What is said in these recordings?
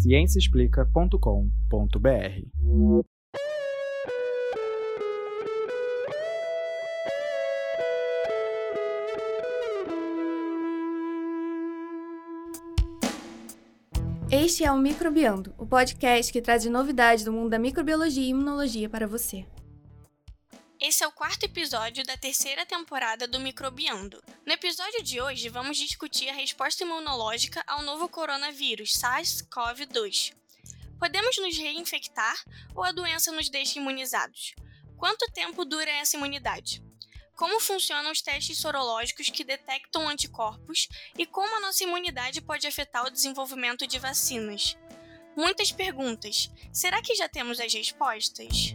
ciênciaexplica.com.br. Este é o Microbiando, o podcast que traz novidades do mundo da microbiologia e imunologia para você. Quarto episódio da terceira temporada do Microbiando. No episódio de hoje, vamos discutir a resposta imunológica ao novo coronavírus, SARS-CoV-2. Podemos nos reinfectar ou a doença nos deixa imunizados? Quanto tempo dura essa imunidade? como funcionam os testes sorológicos que detectam anticorpos e como a nossa imunidade pode afetar o desenvolvimento de vacinas. Muitas perguntas. Será que já temos as respostas?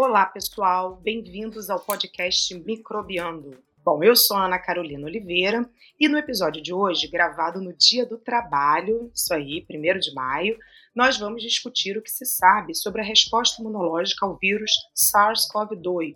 Olá, pessoal. Bem-vindos ao podcast Microbiando. Bom, eu sou a Ana Carolina Oliveira e no episódio de hoje, gravado no Dia do Trabalho, isso aí, 1 de maio, nós vamos discutir o que se sabe sobre a resposta imunológica ao vírus SARS-CoV-2.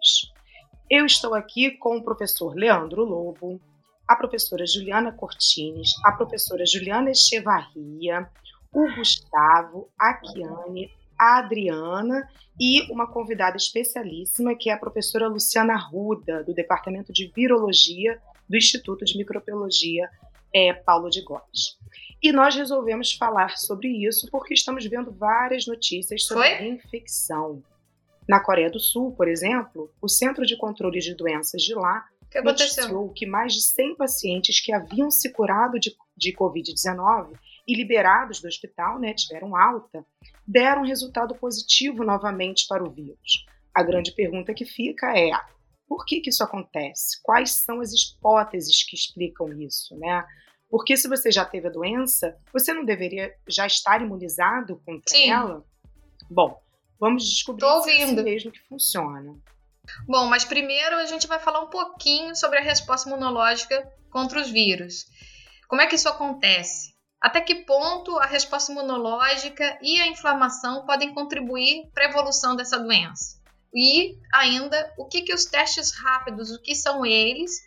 Eu estou aqui com o professor Leandro Lobo, a professora Juliana Cortines, a professora Juliana Echevarria, o Gustavo, a Kiane, a Adriana e uma convidada especialíssima, que é a professora Luciana Ruda, do Departamento de Virologia do Instituto de Microbiologia é, Paulo de Góes. E nós resolvemos falar sobre isso porque estamos vendo várias notícias sobre Foi? infecção. Na Coreia do Sul, por exemplo, o Centro de Controle de Doenças de lá que noticiou que mais de 100 pacientes que haviam se curado de, de Covid-19 e liberados do hospital, né, tiveram alta, deram resultado positivo novamente para o vírus. A grande pergunta que fica é: por que, que isso acontece? Quais são as hipóteses que explicam isso? Né? Porque se você já teve a doença, você não deveria já estar imunizado contra Sim. ela? Bom, vamos descobrir se é assim mesmo que funciona. Bom, mas primeiro a gente vai falar um pouquinho sobre a resposta imunológica contra os vírus. Como é que isso acontece? Até que ponto a resposta imunológica e a inflamação podem contribuir para a evolução dessa doença? E ainda, o que, que os testes rápidos, o que são eles,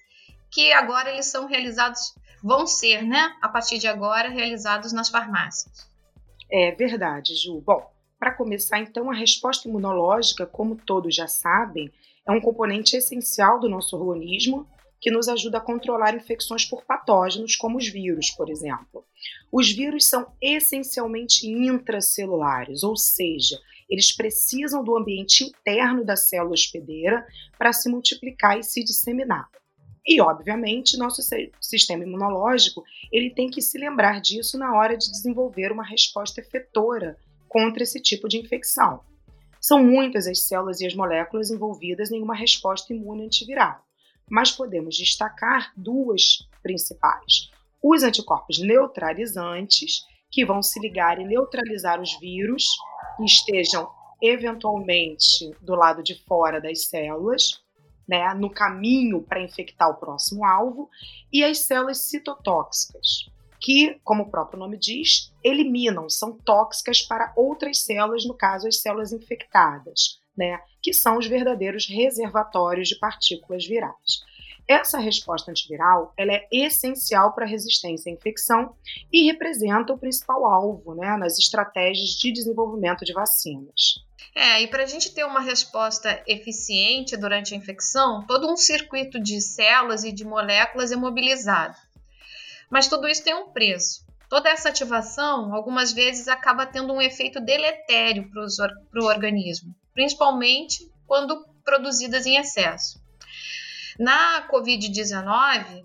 que agora eles são realizados vão ser, né, a partir de agora, realizados nas farmácias. É verdade, Ju. Bom, para começar, então, a resposta imunológica, como todos já sabem, é um componente essencial do nosso organismo que nos ajuda a controlar infecções por patógenos, como os vírus, por exemplo. Os vírus são essencialmente intracelulares, ou seja, eles precisam do ambiente interno da célula hospedeira para se multiplicar e se disseminar. E, obviamente, nosso sistema imunológico ele tem que se lembrar disso na hora de desenvolver uma resposta efetora contra esse tipo de infecção. São muitas as células e as moléculas envolvidas em uma resposta imune antiviral, mas podemos destacar duas principais: os anticorpos neutralizantes, que vão se ligar e neutralizar os vírus que estejam eventualmente do lado de fora das células, né, no caminho para infectar o próximo alvo, e as células citotóxicas, que, como o próprio nome diz, eliminam, são tóxicas para outras células, no caso, as células infectadas, né, que são os verdadeiros reservatórios de partículas virais. Essa resposta antiviral ela é essencial para a resistência à infecção e representa o principal alvo né, nas estratégias de desenvolvimento de vacinas. É, e para a gente ter uma resposta eficiente durante a infecção, todo um circuito de células e de moléculas é mobilizado. Mas tudo isso tem um preço. Toda essa ativação, algumas vezes, acaba tendo um efeito deletério para o organismo, principalmente quando produzidas em excesso. Na Covid-19,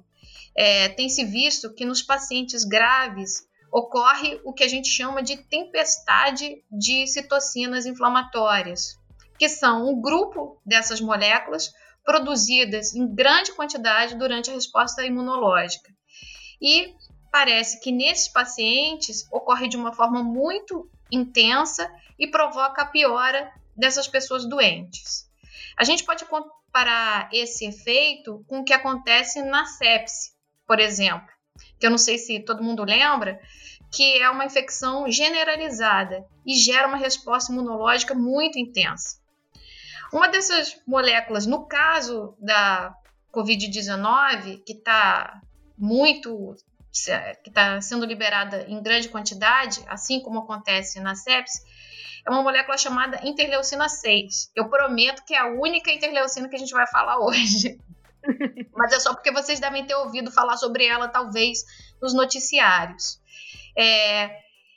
é, tem se visto que nos pacientes graves ocorre o que a gente chama de tempestade de citocinas inflamatórias, que são um grupo dessas moléculas produzidas em grande quantidade durante a resposta imunológica. E parece que nesses pacientes ocorre de uma forma muito intensa e provoca a piora dessas pessoas doentes. A gente pode comparar esse efeito com o que acontece na sepse, por exemplo, que eu não sei se todo mundo lembra, que é uma infecção generalizada e gera uma resposta imunológica muito intensa. Uma dessas moléculas, no caso da Covid-19, que está muito que está sendo liberada em grande quantidade, assim como acontece na sepsis, é uma molécula chamada interleucina 6. Eu prometo que é a única interleucina que a gente vai falar hoje. Mas é só porque vocês devem ter ouvido falar sobre ela, talvez, nos noticiários. É,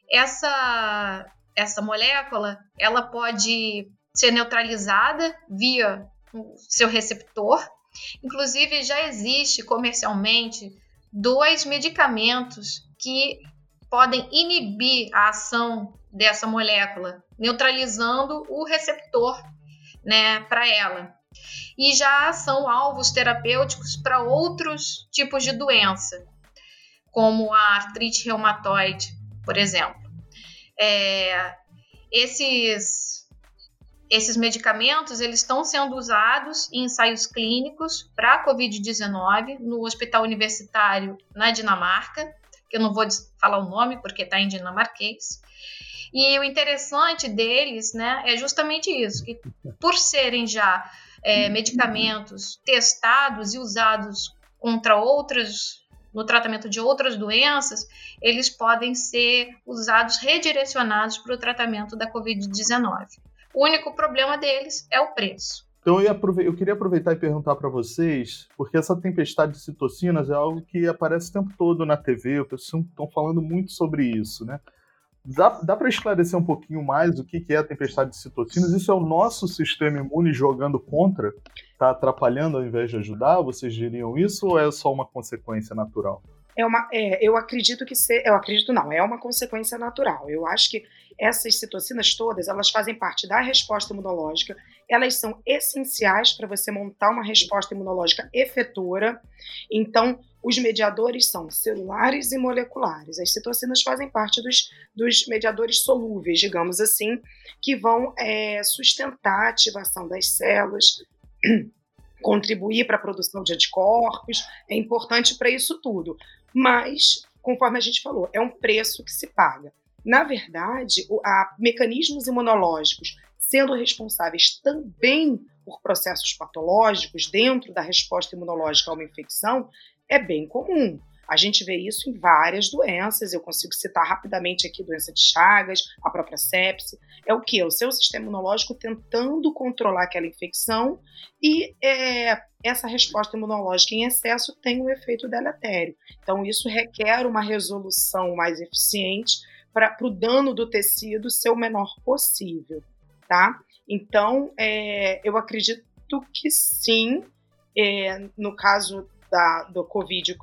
essa, essa molécula, ela pode ser neutralizada via seu receptor. Inclusive, já existe comercialmente dois medicamentos que podem inibir a ação dessa molécula, neutralizando o receptor né, para ela. E já são alvos terapêuticos para outros tipos de doença, como a artrite reumatoide, por exemplo. É, esses esses medicamentos eles estão sendo usados em ensaios clínicos para a COVID-19 no Hospital Universitário na Dinamarca, que eu não vou falar o nome porque está em dinamarquês. E o interessante deles né, é justamente isso, que por serem já é, medicamentos testados e usados contra outras no tratamento de outras doenças, eles podem ser usados redirecionados para o tratamento da Covid-19. O único problema deles é o preço. Então eu, eu queria aproveitar e perguntar para vocês, porque essa tempestade de citocinas é algo que aparece o tempo todo na TV, o pessoal estão falando muito sobre isso, né? Dá, dá para esclarecer um pouquinho mais o que, que é a tempestade de citocinas? Isso é o nosso sistema imune jogando contra? Está atrapalhando ao invés de ajudar? Vocês diriam isso ou é só uma consequência natural? É uma, é, eu acredito que ser, eu acredito não, é uma consequência natural. Eu acho que essas citocinas todas, elas fazem parte da resposta imunológica, elas são essenciais para você montar uma resposta imunológica efetora. Então, os mediadores são celulares e moleculares. As citocinas fazem parte dos, dos mediadores solúveis, digamos assim, que vão é, sustentar a ativação das células, contribuir para a produção de anticorpos, é importante para isso tudo. Mas, conforme a gente falou, é um preço que se paga. Na verdade, há mecanismos imunológicos sendo responsáveis também por processos patológicos dentro da resposta imunológica a uma infecção é bem comum. A gente vê isso em várias doenças, eu consigo citar rapidamente aqui doença de Chagas, a própria sepse. É o que? O seu sistema imunológico tentando controlar aquela infecção e é, essa resposta imunológica em excesso tem um efeito deletério. Então, isso requer uma resolução mais eficiente para o dano do tecido ser o menor possível, tá? Então, é, eu acredito que sim, é, no caso da, do Covid,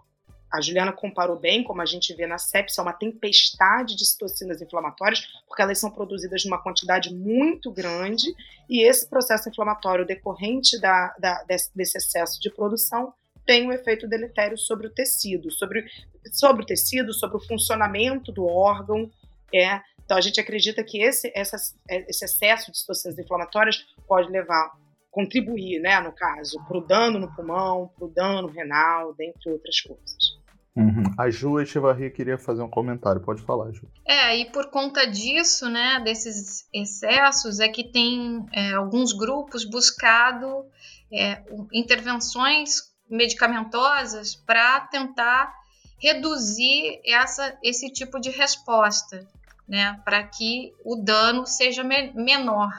a Juliana comparou bem, como a gente vê na sepsia, é uma tempestade de citocinas inflamatórias, porque elas são produzidas numa quantidade muito grande, e esse processo inflamatório decorrente da, da, desse, desse excesso de produção tem um efeito deletério sobre o tecido, sobre, sobre o tecido, sobre o funcionamento do órgão, é, então a gente acredita que esse, essa, esse excesso de citocinas inflamatórias pode levar, contribuir, né, no caso, para o dano no pulmão, para o dano renal, dentre outras coisas. Uhum. A Ju Echevarria queria fazer um comentário, pode falar, Ju. É, e por conta disso, né, desses excessos, é que tem é, alguns grupos buscado é, intervenções medicamentosas para tentar reduzir essa, esse tipo de resposta né, para que o dano seja me menor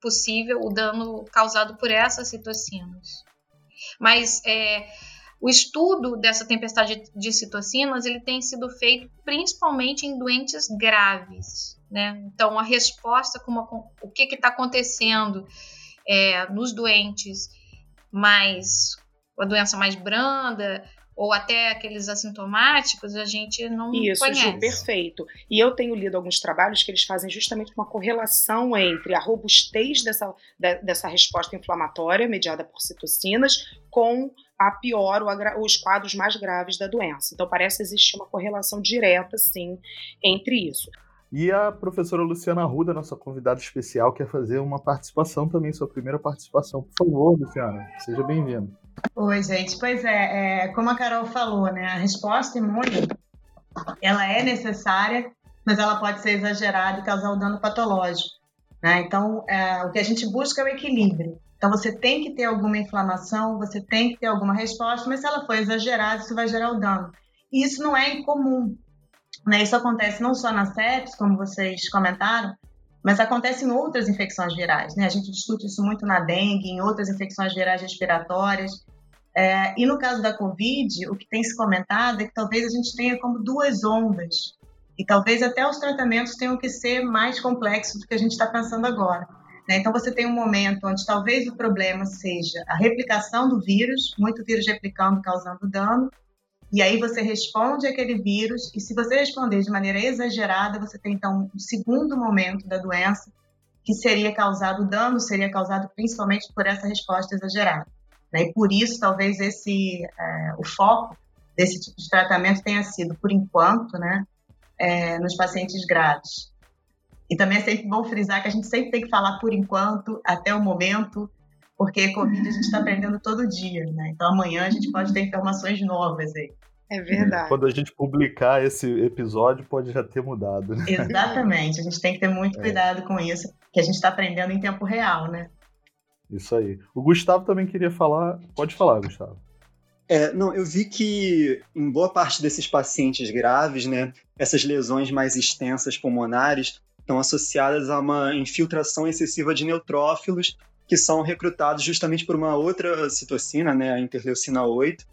possível, o dano causado por essas citocinas. Mas é, o estudo dessa tempestade de citocinas ele tem sido feito principalmente em doentes graves. Né? Então, a resposta, como o que está acontecendo é, nos doentes mais, a doença mais branda, ou até aqueles assintomáticos, a gente não Isso, conhece. Ju, perfeito. E eu tenho lido alguns trabalhos que eles fazem justamente uma correlação entre a robustez dessa, dessa resposta inflamatória mediada por citocinas com a pior, os quadros mais graves da doença. Então, parece existir uma correlação direta, sim, entre isso. E a professora Luciana Arruda, nossa convidada especial, quer fazer uma participação também, sua primeira participação. Por favor, Luciana, seja bem-vinda. Oi, gente. Pois é, é, como a Carol falou, né, a resposta imune ela é necessária, mas ela pode ser exagerada e causar o um dano patológico. Né? Então, é, o que a gente busca é o equilíbrio. Então você tem que ter alguma inflamação, você tem que ter alguma resposta, mas se ela for exagerada, isso vai gerar o dano. E isso não é incomum. Né? Isso acontece não só na sepsis, como vocês comentaram, mas acontece em outras infecções virais. Né? A gente discute isso muito na dengue, em outras infecções virais respiratórias. É, e no caso da Covid, o que tem se comentado é que talvez a gente tenha como duas ondas. E talvez até os tratamentos tenham que ser mais complexos do que a gente está pensando agora. Né? Então, você tem um momento onde talvez o problema seja a replicação do vírus, muito vírus replicando, causando dano, e aí você responde aquele vírus, e se você responder de maneira exagerada, você tem então um segundo momento da doença que seria causado, o dano seria causado principalmente por essa resposta exagerada. Né? E por isso, talvez esse é, o foco desse tipo de tratamento tenha sido, por enquanto, né, é, nos pacientes graves. E também é sempre bom frisar que a gente sempre tem que falar por enquanto, até o momento, porque Covid a gente está aprendendo todo dia, né? Então amanhã a gente pode ter informações novas aí. É verdade. Quando a gente publicar esse episódio, pode já ter mudado. Né? Exatamente. A gente tem que ter muito é. cuidado com isso, que a gente está aprendendo em tempo real, né? Isso aí. O Gustavo também queria falar. Pode falar, Gustavo. É, não, eu vi que em boa parte desses pacientes graves, né, essas lesões mais extensas pulmonares estão associadas a uma infiltração excessiva de neutrófilos que são recrutados justamente por uma outra citocina, né, a interleucina 8.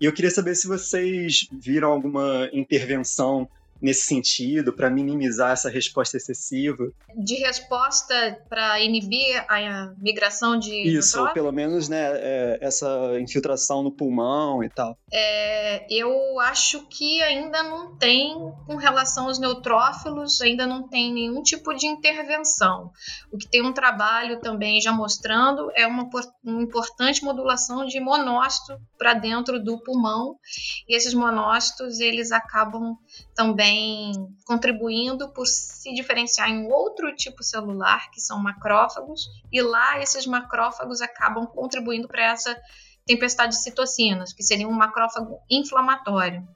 E eu queria saber se vocês viram alguma intervenção nesse sentido, para minimizar essa resposta excessiva? De resposta para inibir a migração de. Isso, ou pelo menos né, é, essa infiltração no pulmão e tal. É, eu acho que ainda não tem, com relação aos neutrófilos, ainda não tem nenhum tipo de intervenção. O que tem um trabalho também já mostrando é uma, uma importante modulação de monócito para dentro do pulmão, e esses monócitos eles acabam também contribuindo por se diferenciar em outro tipo celular, que são macrófagos, e lá esses macrófagos acabam contribuindo para essa tempestade de citocinas, que seria um macrófago inflamatório.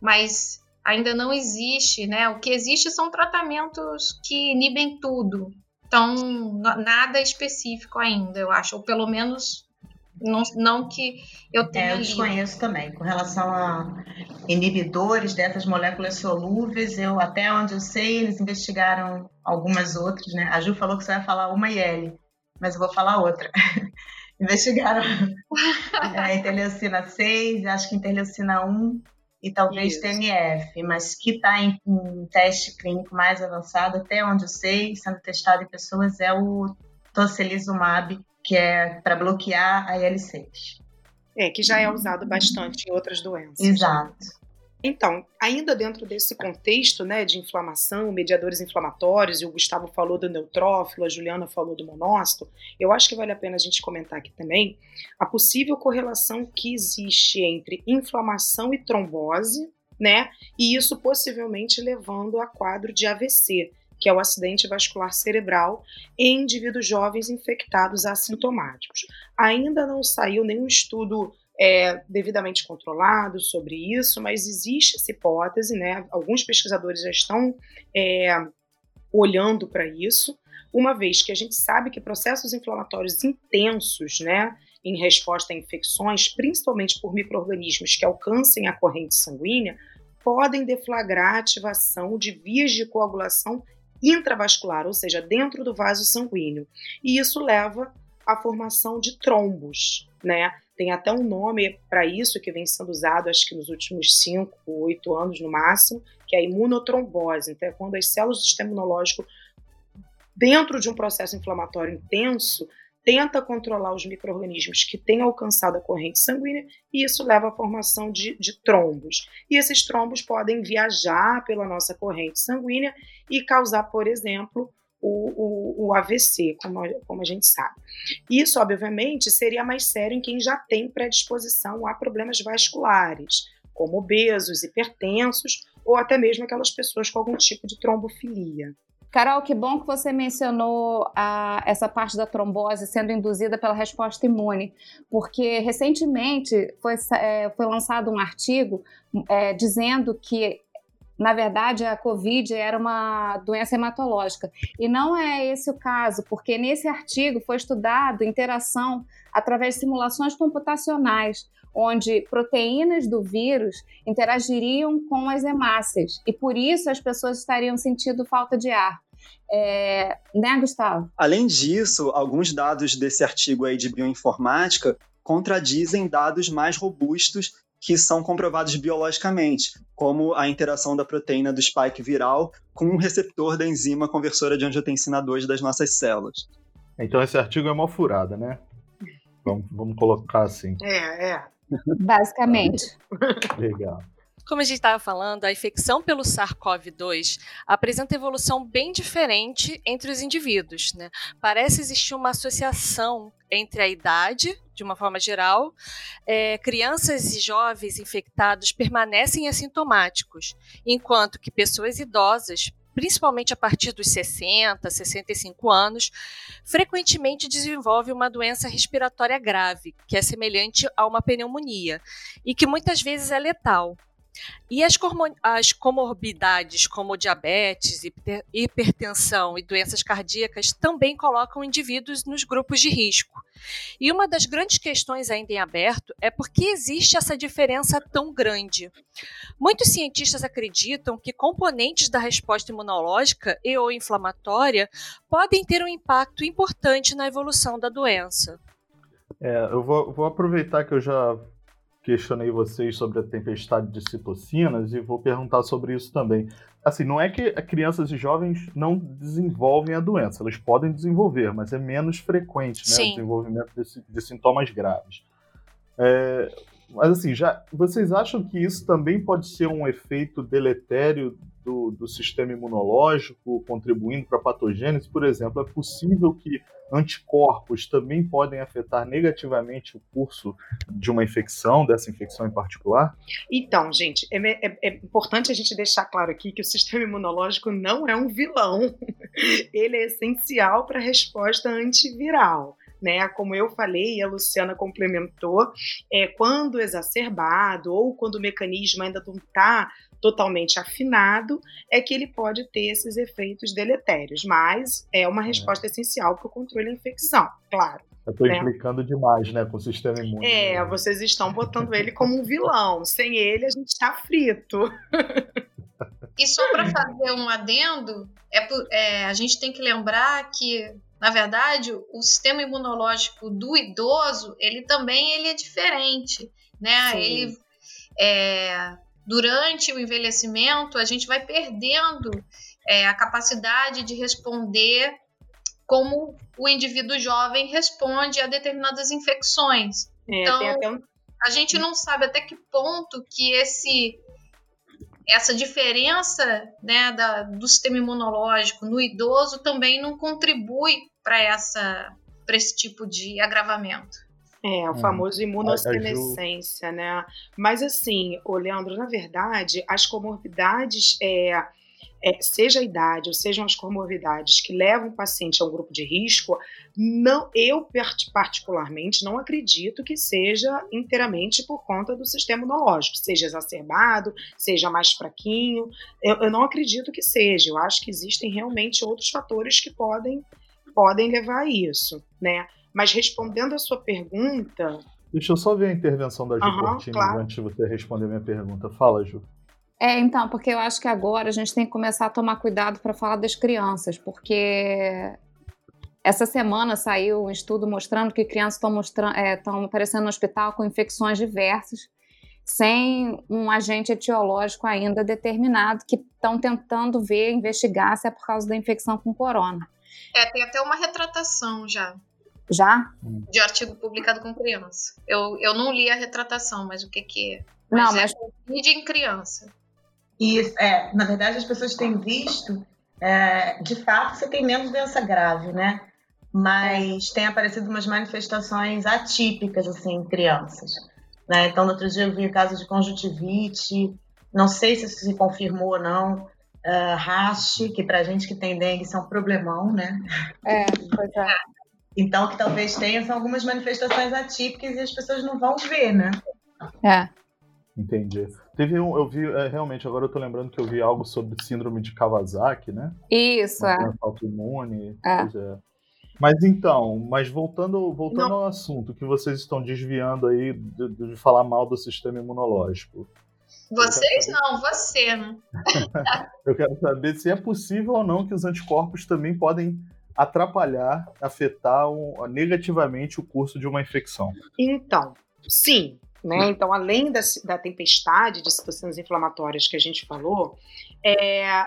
Mas ainda não existe, né? O que existe são tratamentos que inibem tudo. Então, nada específico ainda, eu acho, ou pelo menos não, não que eu tenha. É, eu desconheço também. Com relação a inibidores dessas moléculas solúveis, eu até onde eu sei, eles investigaram algumas outras, né? A Ju falou que você vai falar uma IL, mas eu vou falar outra. investigaram a interleucina 6, acho que interleucina 1 e talvez Isso. TNF, mas que está em, em, teste clínico mais avançado, até onde eu sei, sendo testado em pessoas, é o tocilizumab, que é para bloquear a IL-6. É, que já é usado bastante em outras doenças. Exato. Então, ainda dentro desse contexto né, de inflamação, mediadores inflamatórios, e o Gustavo falou do neutrófilo, a Juliana falou do monócito, eu acho que vale a pena a gente comentar aqui também a possível correlação que existe entre inflamação e trombose, né? E isso possivelmente levando a quadro de AVC, que é o acidente vascular cerebral, em indivíduos jovens infectados assintomáticos. Ainda não saiu nenhum estudo é, devidamente controlado sobre isso, mas existe essa hipótese, né? Alguns pesquisadores já estão é, olhando para isso, uma vez que a gente sabe que processos inflamatórios intensos, né, em resposta a infecções, principalmente por micro-organismos que alcancem a corrente sanguínea, podem deflagrar a ativação de vias de coagulação intravascular, ou seja, dentro do vaso sanguíneo. E isso leva à formação de trombos, né? Tem até um nome para isso que vem sendo usado, acho que nos últimos 5, 8 anos no máximo, que é a imunotrombose. Então, é quando as células do sistema imunológico, dentro de um processo inflamatório intenso, tenta controlar os micro-organismos que têm alcançado a corrente sanguínea e isso leva à formação de, de, trombos. E esses trombos podem viajar pela nossa corrente sanguínea e causar, por exemplo, o, o, o AVC, como, como a gente sabe. Isso, obviamente, seria mais sério em quem já tem predisposição a problemas vasculares, como obesos, hipertensos ou até mesmo aquelas pessoas com algum tipo de trombofilia. Carol, que bom que você mencionou a, essa parte da trombose sendo induzida pela resposta imune, porque recentemente foi, é, foi lançado um artigo é, dizendo que na verdade, a Covid era uma doença hematológica. E não é esse o caso, porque nesse artigo foi estudado interação através de simulações computacionais, onde proteínas do vírus interagiriam com as hemácias. E por isso as pessoas estariam sentindo falta de ar. É, né, Gustavo? Além disso, alguns dados desse artigo aí de bioinformática contradizem dados mais robustos que são comprovados biologicamente, como a interação da proteína do spike viral com um receptor da enzima conversora de angiotensina 2 das nossas células. Então esse artigo é uma furada, né? Vamos, vamos colocar assim. É, é. Basicamente. Legal. Como a gente estava falando, a infecção pelo SARS-CoV-2 apresenta evolução bem diferente entre os indivíduos. Né? Parece existir uma associação entre a idade, de uma forma geral, é, crianças e jovens infectados permanecem assintomáticos, enquanto que pessoas idosas principalmente a partir dos 60, 65 anos, frequentemente desenvolve uma doença respiratória grave, que é semelhante a uma pneumonia, e que muitas vezes é letal. E as, as comorbidades, como diabetes, hipertensão e doenças cardíacas, também colocam indivíduos nos grupos de risco. E uma das grandes questões ainda em aberto é por que existe essa diferença tão grande. Muitos cientistas acreditam que componentes da resposta imunológica e ou inflamatória podem ter um impacto importante na evolução da doença. É, eu vou, vou aproveitar que eu já questionei vocês sobre a tempestade de citocinas e vou perguntar sobre isso também. Assim, não é que crianças e jovens não desenvolvem a doença, elas podem desenvolver, mas é menos frequente né, o desenvolvimento de, de sintomas graves. É, mas assim, já vocês acham que isso também pode ser um efeito deletério do, do sistema imunológico, contribuindo para a patogênese? Por exemplo, é possível que anticorpos também podem afetar negativamente o curso de uma infecção, dessa infecção em particular? Então, gente, é, é, é, importante a gente deixar claro aqui que o sistema imunológico não é um vilão. Ele é essencial para a resposta antiviral né? Como eu falei e a Luciana complementou, é, quando exacerbado ou quando o mecanismo ainda não está totalmente afinado, é que ele pode ter esses efeitos deletérios, mas é uma é. resposta é. essencial para o controle da infecção, claro. Eu estou né? implicando demais, né, com o sistema imune. É, né? vocês estão botando ele como um vilão. Sem ele, a gente está frito. E só para fazer um adendo, é, é, a gente tem que lembrar que na verdade, o sistema imunológico do idoso, ele também ele é diferente, né? Sim. Ele é, durante o envelhecimento, a gente vai perdendo é, a capacidade de responder como o indivíduo jovem responde a determinadas infecções. É, então, um... a gente não sabe até que ponto que esse essa diferença né, da, do sistema imunológico no idoso também não contribui para essa para esse tipo de agravamento. É, o hum. famoso imunossenescência, né? Mas assim, o Leandro, na verdade, as comorbidades é, é, seja a idade ou sejam as comorbidades que levam o paciente a um grupo de risco, não, eu particularmente não acredito que seja inteiramente por conta do sistema imunológico, seja exacerbado, seja mais fraquinho. Eu, eu não acredito que seja. Eu acho que existem realmente outros fatores que podem, podem levar a isso, né? Mas respondendo a sua pergunta. Deixa eu só ver a intervenção da Ju uhum, claro. antes de você responder a minha pergunta. Fala, Ju. É, então, porque eu acho que agora a gente tem que começar a tomar cuidado para falar das crianças, porque essa semana saiu um estudo mostrando que crianças estão é, aparecendo no hospital com infecções diversas, sem um agente etiológico ainda determinado, que estão tentando ver, investigar se é por causa da infecção com corona. É, tem até uma retratação já. Já? De artigo publicado com criança. Eu, eu não li a retratação, mas o que que é? Mas não, mas... É em criança. E, é, na verdade, as pessoas têm visto, é, de fato, você tem menos doença grave, né? Mas tem aparecido umas manifestações atípicas, assim, em crianças. Né? Então, no outro dia eu vi o caso de conjuntivite, não sei se isso se confirmou ou não, uh, rash, que pra gente que tem dengue isso é um problemão, né? É, pois é. Então, que talvez tenha são algumas manifestações atípicas e as pessoas não vão ver, né? É. Entendi. Teve um, eu vi, é, realmente, agora eu tô lembrando que eu vi algo sobre síndrome de Kawasaki, né? Isso, é. Autoimune. É. é. Mas então, mas voltando, voltando ao assunto que vocês estão desviando aí de, de falar mal do sistema imunológico. Vocês saber... não, você, né? eu quero saber se é possível ou não que os anticorpos também podem atrapalhar, afetar um, negativamente o curso de uma infecção. Então, sim. Né? Então, além da, da tempestade de citocinas inflamatórias que a gente falou, é,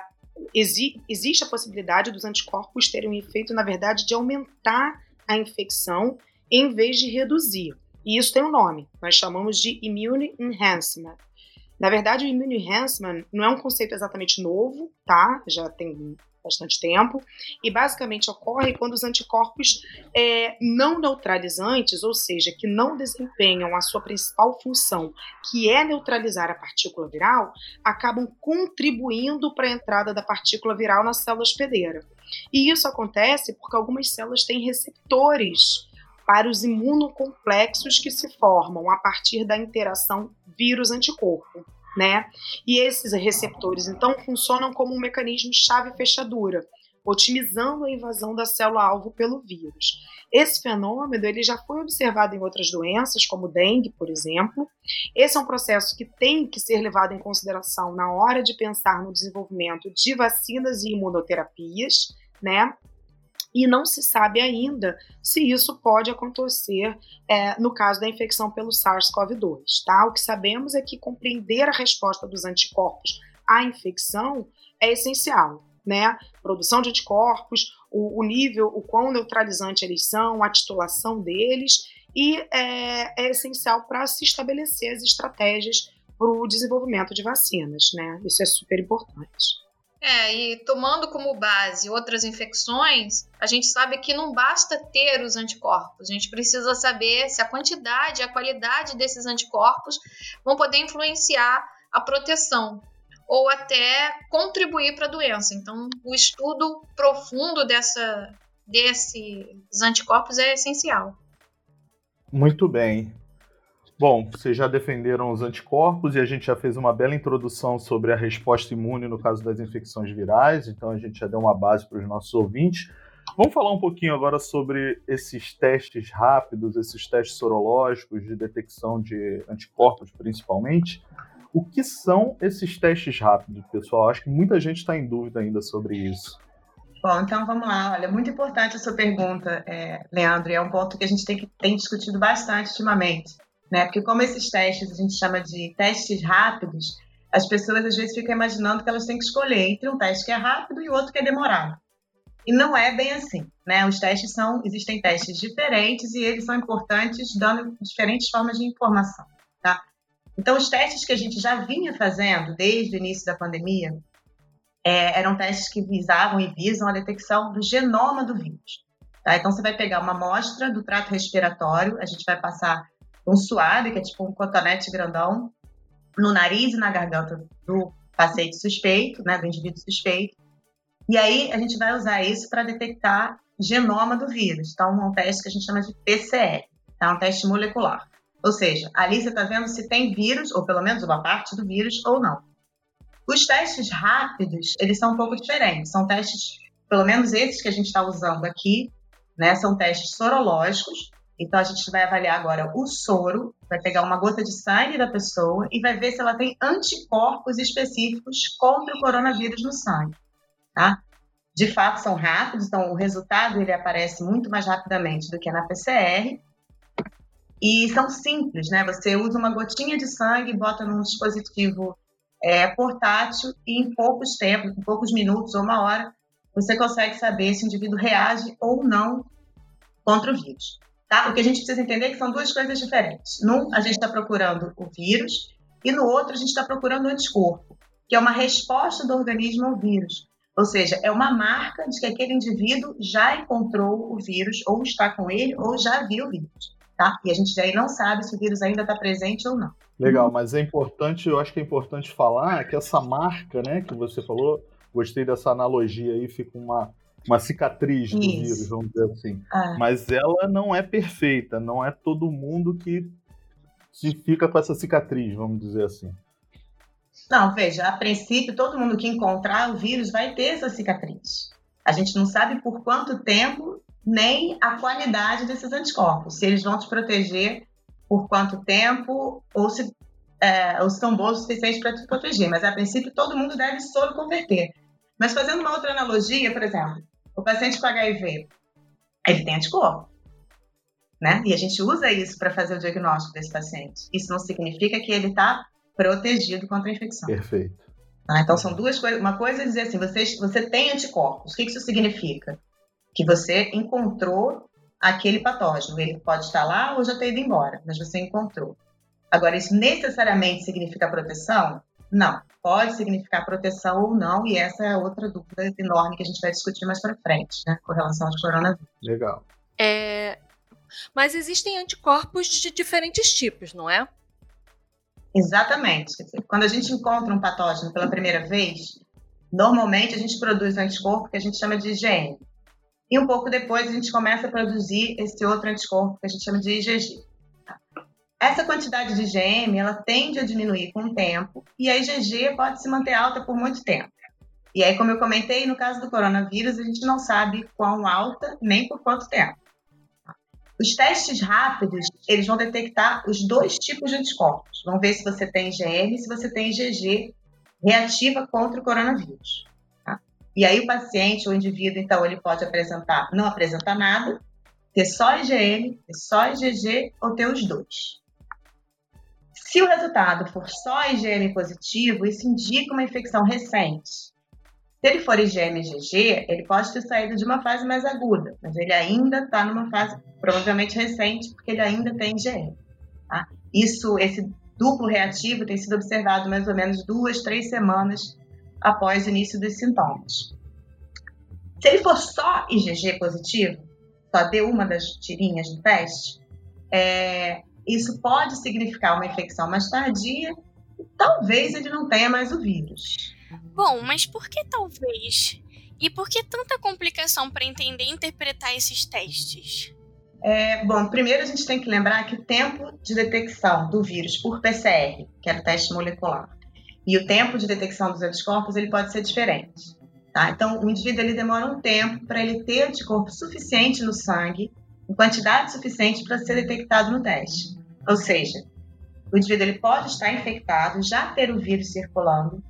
exi existe a possibilidade dos anticorpos terem um efeito, na verdade, de aumentar a infecção em vez de reduzir. E isso tem um nome, nós chamamos de immune enhancement. Na verdade, o immune enhancement não é um conceito exatamente novo, tá? Já tem bastante tempo, e basicamente ocorre quando os anticorpos é, não neutralizantes, ou seja, que não desempenham a sua principal função, que é neutralizar a partícula viral, acabam contribuindo para a entrada da partícula viral na célula hospedeira. E isso acontece porque algumas células têm receptores para os imunocomplexos que se formam a partir da interação vírus-anticorpo né? E esses receptores, então, funcionam como um mecanismo chave-fechadura, otimizando a invasão da célula-alvo pelo vírus. Esse fenômeno ele já foi observado em outras doenças, como dengue, por exemplo. Esse é um processo que tem que ser levado em consideração na hora de pensar no desenvolvimento de vacinas e imunoterapias, né? E não se sabe ainda se isso pode acontecer é, no caso da infecção pelo SARS-CoV-2. Tá? O que sabemos é que compreender a resposta dos anticorpos à infecção é essencial. Né? Produção de anticorpos, o, o nível, o quão neutralizante eles são, a titulação deles, e é, é essencial para se estabelecer as estratégias para o desenvolvimento de vacinas. Né? Isso é super importante. É, e tomando como base outras infecções, a gente sabe que não basta ter os anticorpos, a gente precisa saber se a quantidade a qualidade desses anticorpos vão poder influenciar a proteção ou até contribuir para a doença. Então, o estudo profundo dessa, desses anticorpos é essencial. Muito bem. Bom, vocês já defenderam os anticorpos e a gente já fez uma bela introdução sobre a resposta imune no caso das infecções virais, então a gente já deu uma base para os nossos ouvintes. Vamos falar um pouquinho agora sobre esses testes rápidos, esses testes sorológicos de detecção de anticorpos, principalmente. O que são esses testes rápidos, pessoal? Acho que muita gente está em dúvida ainda sobre isso. Bom, então vamos lá. Olha, muito importante a sua pergunta, é, Leandro, e é um ponto que a gente tem, tem discutido bastante ultimamente né? Porque como esses testes a gente chama de testes rápidos, as pessoas às vezes ficam imaginando que elas têm que escolher entre um teste que é rápido e outro que é demorado. E não é bem assim, né? Os testes são, existem testes diferentes e eles são importantes dando diferentes formas de informação, tá? Então, os testes que a gente já vinha fazendo desde o início da pandemia é, eram testes que visavam e visam a detecção do genoma do vírus. Tá? Então, você vai pegar uma amostra do trato respiratório, a gente vai passar um suave, que é tipo um cotonete grandão, no nariz e na garganta do paciente suspeito, né, do indivíduo suspeito. E aí a gente vai usar isso para detectar genoma do vírus. Então, é um teste que a gente chama de PCR, tá? um teste molecular. Ou seja, ali você está vendo se tem vírus, ou pelo menos uma parte do vírus, ou não. Os testes rápidos, eles são um pouco diferentes. São testes, pelo menos esses que a gente está usando aqui, né? São testes sorológicos, então a gente vai avaliar agora o soro, vai pegar uma gota de sangue da pessoa e vai ver se ela tem anticorpos específicos contra o coronavírus no sangue, tá? De fato são rápidos, então o resultado ele aparece muito mais rapidamente do que na PCR. E são simples, né? Você usa uma gotinha de sangue, bota num dispositivo é, portátil e em poucos tempos, em poucos minutos ou uma hora, você consegue saber se o indivíduo reage ou não contra o vírus. Tá? O que a gente precisa entender é que são duas coisas diferentes. Num, a gente está procurando o vírus, e no outro, a gente está procurando o anticorpo, que é uma resposta do organismo ao vírus. Ou seja, é uma marca de que aquele indivíduo já encontrou o vírus, ou está com ele, ou já viu o vírus. Tá? E a gente aí não sabe se o vírus ainda está presente ou não. Legal, mas é importante, eu acho que é importante falar que essa marca, né, que você falou, gostei dessa analogia aí, fica uma, uma cicatriz do Isso. vírus, vamos dizer assim. Ah. Mas ela não é perfeita, não é todo mundo que se fica com essa cicatriz, vamos dizer assim. Não, veja, a princípio, todo mundo que encontrar o vírus vai ter essa cicatriz. A gente não sabe por quanto tempo, nem a qualidade desses anticorpos. Se eles vão te proteger por quanto tempo, ou se, é, ou se são bons o suficiente para te proteger. Mas, a princípio, todo mundo deve soro converter. Mas, fazendo uma outra analogia, por exemplo, o paciente com HIV, ele tem anticorpo. Né? E a gente usa isso para fazer o diagnóstico desse paciente. Isso não significa que ele está protegido contra a infecção. Perfeito. Tá? Então são duas coisas. Uma coisa é dizer assim, você, você tem anticorpos. O que isso significa? Que você encontrou aquele patógeno. Ele pode estar lá ou já ter ido embora, mas você encontrou. Agora, isso necessariamente significa proteção? Não. Pode significar proteção ou não, e essa é outra dúvida enorme que a gente vai discutir mais para frente, né, com relação ao coronavírus. Legal. É, mas existem anticorpos de diferentes tipos, não é? Exatamente. Quando a gente encontra um patógeno pela primeira vez, normalmente a gente produz um anticorpo que a gente chama de IgM. E um pouco depois a gente começa a produzir esse outro anticorpo que a gente chama de IgG. Essa quantidade de IgM, ela tende a diminuir com o tempo e a IgG pode se manter alta por muito tempo. E aí, como eu comentei, no caso do coronavírus, a gente não sabe quão alta nem por quanto tempo. Os testes rápidos, eles vão detectar os dois tipos de anticorpos. Vão ver se você tem IgM e se você tem IgG reativa contra o coronavírus. Tá? E aí o paciente, o indivíduo, então, ele pode apresentar, não apresentar nada, ter só IgM, ter só IgG ou ter os dois. Se o resultado for só IgM positivo, isso indica uma infecção recente. Se ele for IgM-IgG, ele pode ter saído de uma fase mais aguda, mas ele ainda está numa fase provavelmente recente, porque ele ainda tem IgM. Tá? Isso, esse duplo reativo tem sido observado mais ou menos duas, três semanas após o início dos sintomas. Se ele for só IgG positivo, só deu uma das tirinhas do teste, é, isso pode significar uma infecção mais tardia e talvez ele não tenha mais o vírus. Bom, mas por que talvez? E por que tanta complicação para entender e interpretar esses testes? É, bom, primeiro a gente tem que lembrar que o tempo de detecção do vírus por PCR, que era o teste molecular, e o tempo de detecção dos anticorpos, ele pode ser diferente. Tá? Então, o indivíduo ele demora um tempo para ele ter anticorpo suficiente no sangue, em quantidade suficiente para ser detectado no teste. Ou seja, o indivíduo ele pode estar infectado, já ter o vírus circulando,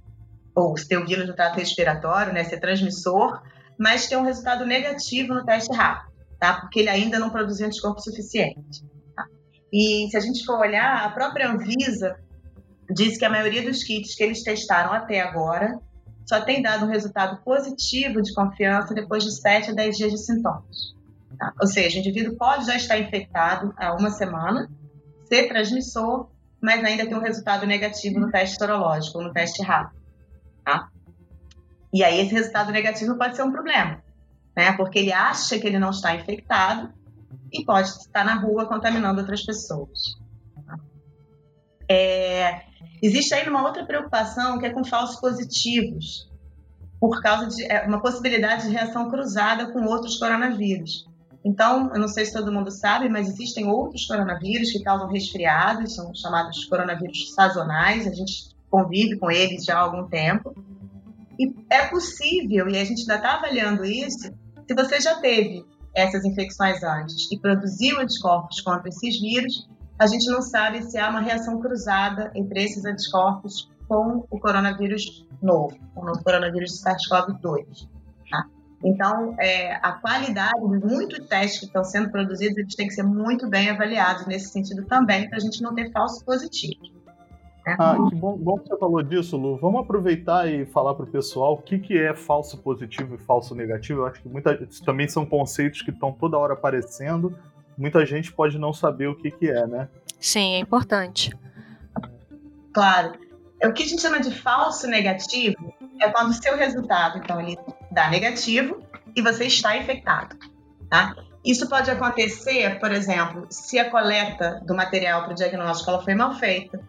ou ter o vírus no trato respiratório, né, ser transmissor, mas ter um resultado negativo no teste rápido, tá? Porque ele ainda não produziu anticorpo suficiente. Tá? E se a gente for olhar, a própria Anvisa diz que a maioria dos kits que eles testaram até agora só tem dado um resultado positivo de confiança depois de 7 a 10 dias de sintomas. Tá? Ou seja, o indivíduo pode já estar infectado há uma semana, ser transmissor, mas ainda ter um resultado negativo no teste sorológico, no teste rápido. Tá? E aí esse resultado negativo pode ser um problema, né? Porque ele acha que ele não está infectado e pode estar na rua contaminando outras pessoas. Tá? É, existe aí uma outra preocupação que é com falsos positivos, por causa de é, uma possibilidade de reação cruzada com outros coronavírus. Então, eu não sei se todo mundo sabe, mas existem outros coronavírus que causam resfriados, são chamados coronavírus sazonais, a gente convive com eles já há algum tempo. E é possível, e a gente ainda está avaliando isso, se você já teve essas infecções antes e produziu anticorpos contra esses vírus, a gente não sabe se há uma reação cruzada entre esses anticorpos com o coronavírus novo, o coronavírus SARS-CoV-2. Então, é, a qualidade de muitos testes que estão sendo produzidos, eles têm que ser muito bem avaliados nesse sentido também, para a gente não ter falsos positivos. Né? Ah, que bom, bom que você falou disso, Lu. Vamos aproveitar e falar para o pessoal o que, que é falso positivo e falso negativo. Eu acho que muita, também são conceitos que estão toda hora aparecendo. Muita gente pode não saber o que, que é, né? Sim, é importante. Claro. É o que a gente chama de falso negativo é quando o seu resultado, então, ele dá negativo e você está infectado, tá? Isso pode acontecer, por exemplo, se a coleta do material para o diagnóstico ela foi mal feita,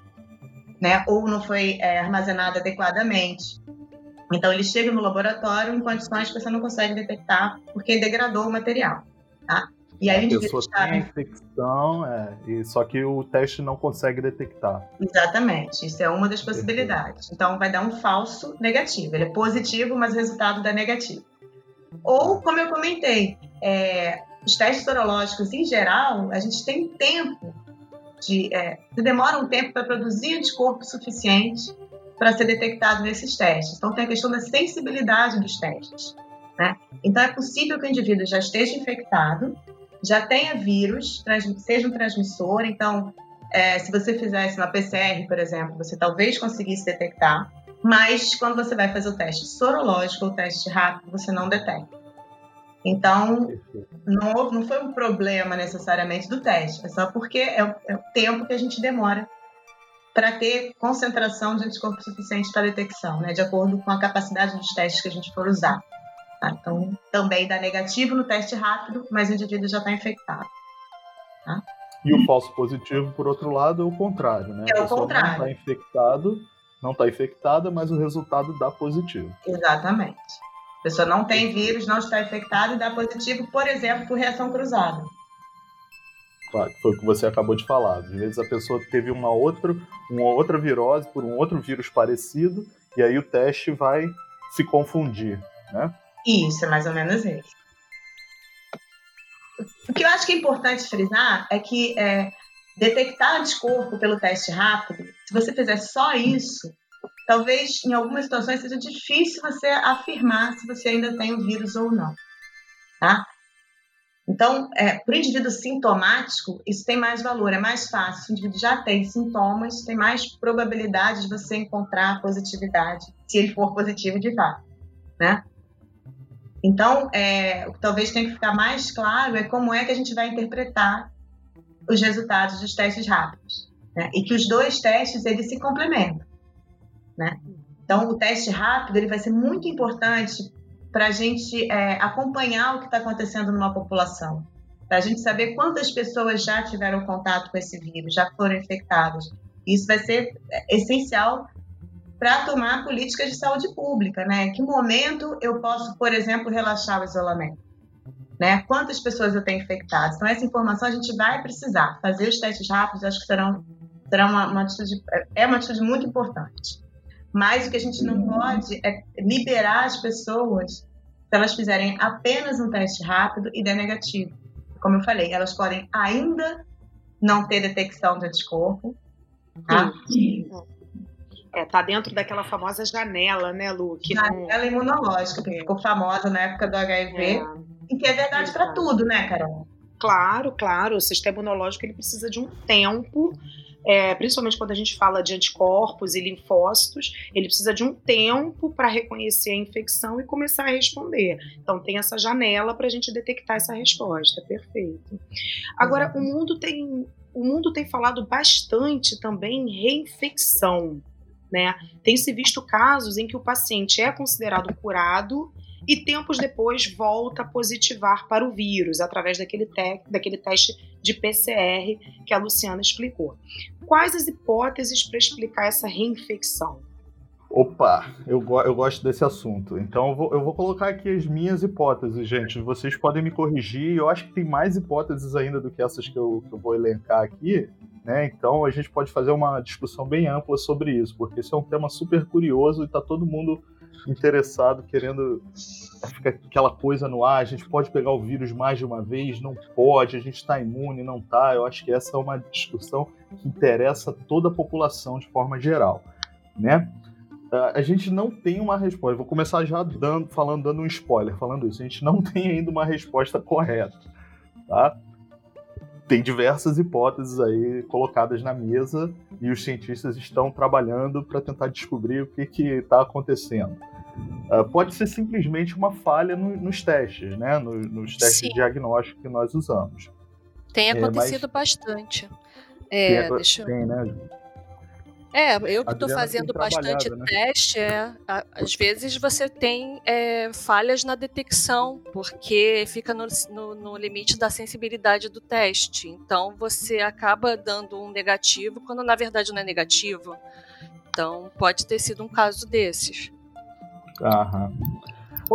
né? Ou não foi é, armazenada adequadamente. Então ele chega no laboratório em condições que você não consegue detectar porque degradou o material, tá? E aí a pessoa tem a infecção, é, e só que o teste não consegue detectar. Exatamente, isso é uma das possibilidades. Então vai dar um falso negativo. Ele é positivo, mas o resultado dá negativo. Ou, como eu comentei, é, os testes sorológicos em geral, a gente tem tempo de. É, demora um tempo para produzir anticorpo suficiente para ser detectado nesses testes. Então tem a questão da sensibilidade dos testes. Né? Então é possível que o indivíduo já esteja infectado já tenha vírus, seja um transmissor. Então, é, se você fizesse uma PCR, por exemplo, você talvez conseguisse detectar, mas quando você vai fazer o teste sorológico ou teste rápido, você não detecta. Então, não, não foi um problema necessariamente do teste, é só porque é o, é o tempo que a gente demora para ter concentração de anticorpo suficiente para detecção, né, de acordo com a capacidade dos testes que a gente for usar. Tá? Então, também dá negativo no teste rápido, mas o indivíduo já está infectado. Tá? E o falso positivo, por outro lado, é o contrário, né? É o contrário. Não está infectado, não está infectada, mas o resultado dá positivo. Exatamente. A pessoa não tem vírus, não está infectada e dá positivo, por exemplo, por reação cruzada. Claro, foi o que você acabou de falar. Às vezes a pessoa teve uma outra, uma outra virose por um outro vírus parecido, e aí o teste vai se confundir, né? Isso, é mais ou menos isso. O que eu acho que é importante frisar é que é, detectar anticorpo pelo teste rápido, se você fizer só isso, talvez em algumas situações seja difícil você afirmar se você ainda tem o vírus ou não. Tá? Então, é, para o indivíduo sintomático, isso tem mais valor, é mais fácil. Se o indivíduo já tem sintomas, tem mais probabilidade de você encontrar positividade, se ele for positivo de fato. Né? Então, é, o que talvez tenha que ficar mais claro é como é que a gente vai interpretar os resultados dos testes rápidos. Né? E que os dois testes, eles se complementam. Né? Então, o teste rápido ele vai ser muito importante para a gente é, acompanhar o que está acontecendo numa população, para a gente saber quantas pessoas já tiveram contato com esse vírus, já foram infectadas. Isso vai ser é, essencial para tomar políticas de saúde pública, né? Que momento eu posso, por exemplo, relaxar o isolamento? Né? Quantas pessoas eu tenho infectadas? Então, essa informação a gente vai precisar. Fazer os testes rápidos, acho que serão, serão uma, uma atitude, é uma atitude muito importante. Mas o que a gente não pode é liberar as pessoas se elas fizerem apenas um teste rápido e der negativo. Como eu falei, elas podem ainda não ter detecção de anticorpo, tá? É, tá dentro daquela famosa janela, né, Lu? Que janela não... imunológica, que ficou famosa na época do HIV, é. e que é verdade para tudo, né, Carol? Claro, claro. O sistema imunológico ele precisa de um tempo, é, principalmente quando a gente fala de anticorpos e linfócitos, ele precisa de um tempo para reconhecer a infecção e começar a responder. Então tem essa janela para a gente detectar essa resposta. Perfeito. Agora, o mundo tem o mundo tem falado bastante também em reinfecção. Né? Tem se visto casos em que o paciente é considerado curado e tempos depois volta a positivar para o vírus através daquele, te daquele teste de PCR que a Luciana explicou. Quais as hipóteses para explicar essa reinfecção? Opa, eu, go eu gosto desse assunto. Então eu vou, eu vou, colocar aqui as minhas hipóteses, gente. Vocês podem me corrigir. Eu acho que tem mais hipóteses ainda do que essas que eu, que eu vou elencar aqui. Né? Então a gente pode fazer uma discussão bem ampla sobre isso, porque esse é um tema super curioso e está todo mundo interessado, querendo ficar aquela coisa no ar. A gente pode pegar o vírus mais de uma vez? Não pode. A gente está imune? Não está. Eu acho que essa é uma discussão que interessa toda a população de forma geral, né? A gente não tem uma resposta. Vou começar já dando, falando, dando um spoiler, falando isso. A gente não tem ainda uma resposta correta, tá? Tem diversas hipóteses aí colocadas na mesa e os cientistas estão trabalhando para tentar descobrir o que está acontecendo. Uh, pode ser simplesmente uma falha no, nos testes, né? No, nos testes Sim. de diagnóstico que nós usamos. Tem acontecido é, mas... bastante. É, tem, deixa eu... tem, né? É, eu que estou fazendo bastante né? teste, é, às vezes você tem é, falhas na detecção, porque fica no, no, no, limite da sensibilidade do teste. Então você acaba dando um negativo, quando na verdade não é negativo. Então pode ter sido um caso desses. Aham.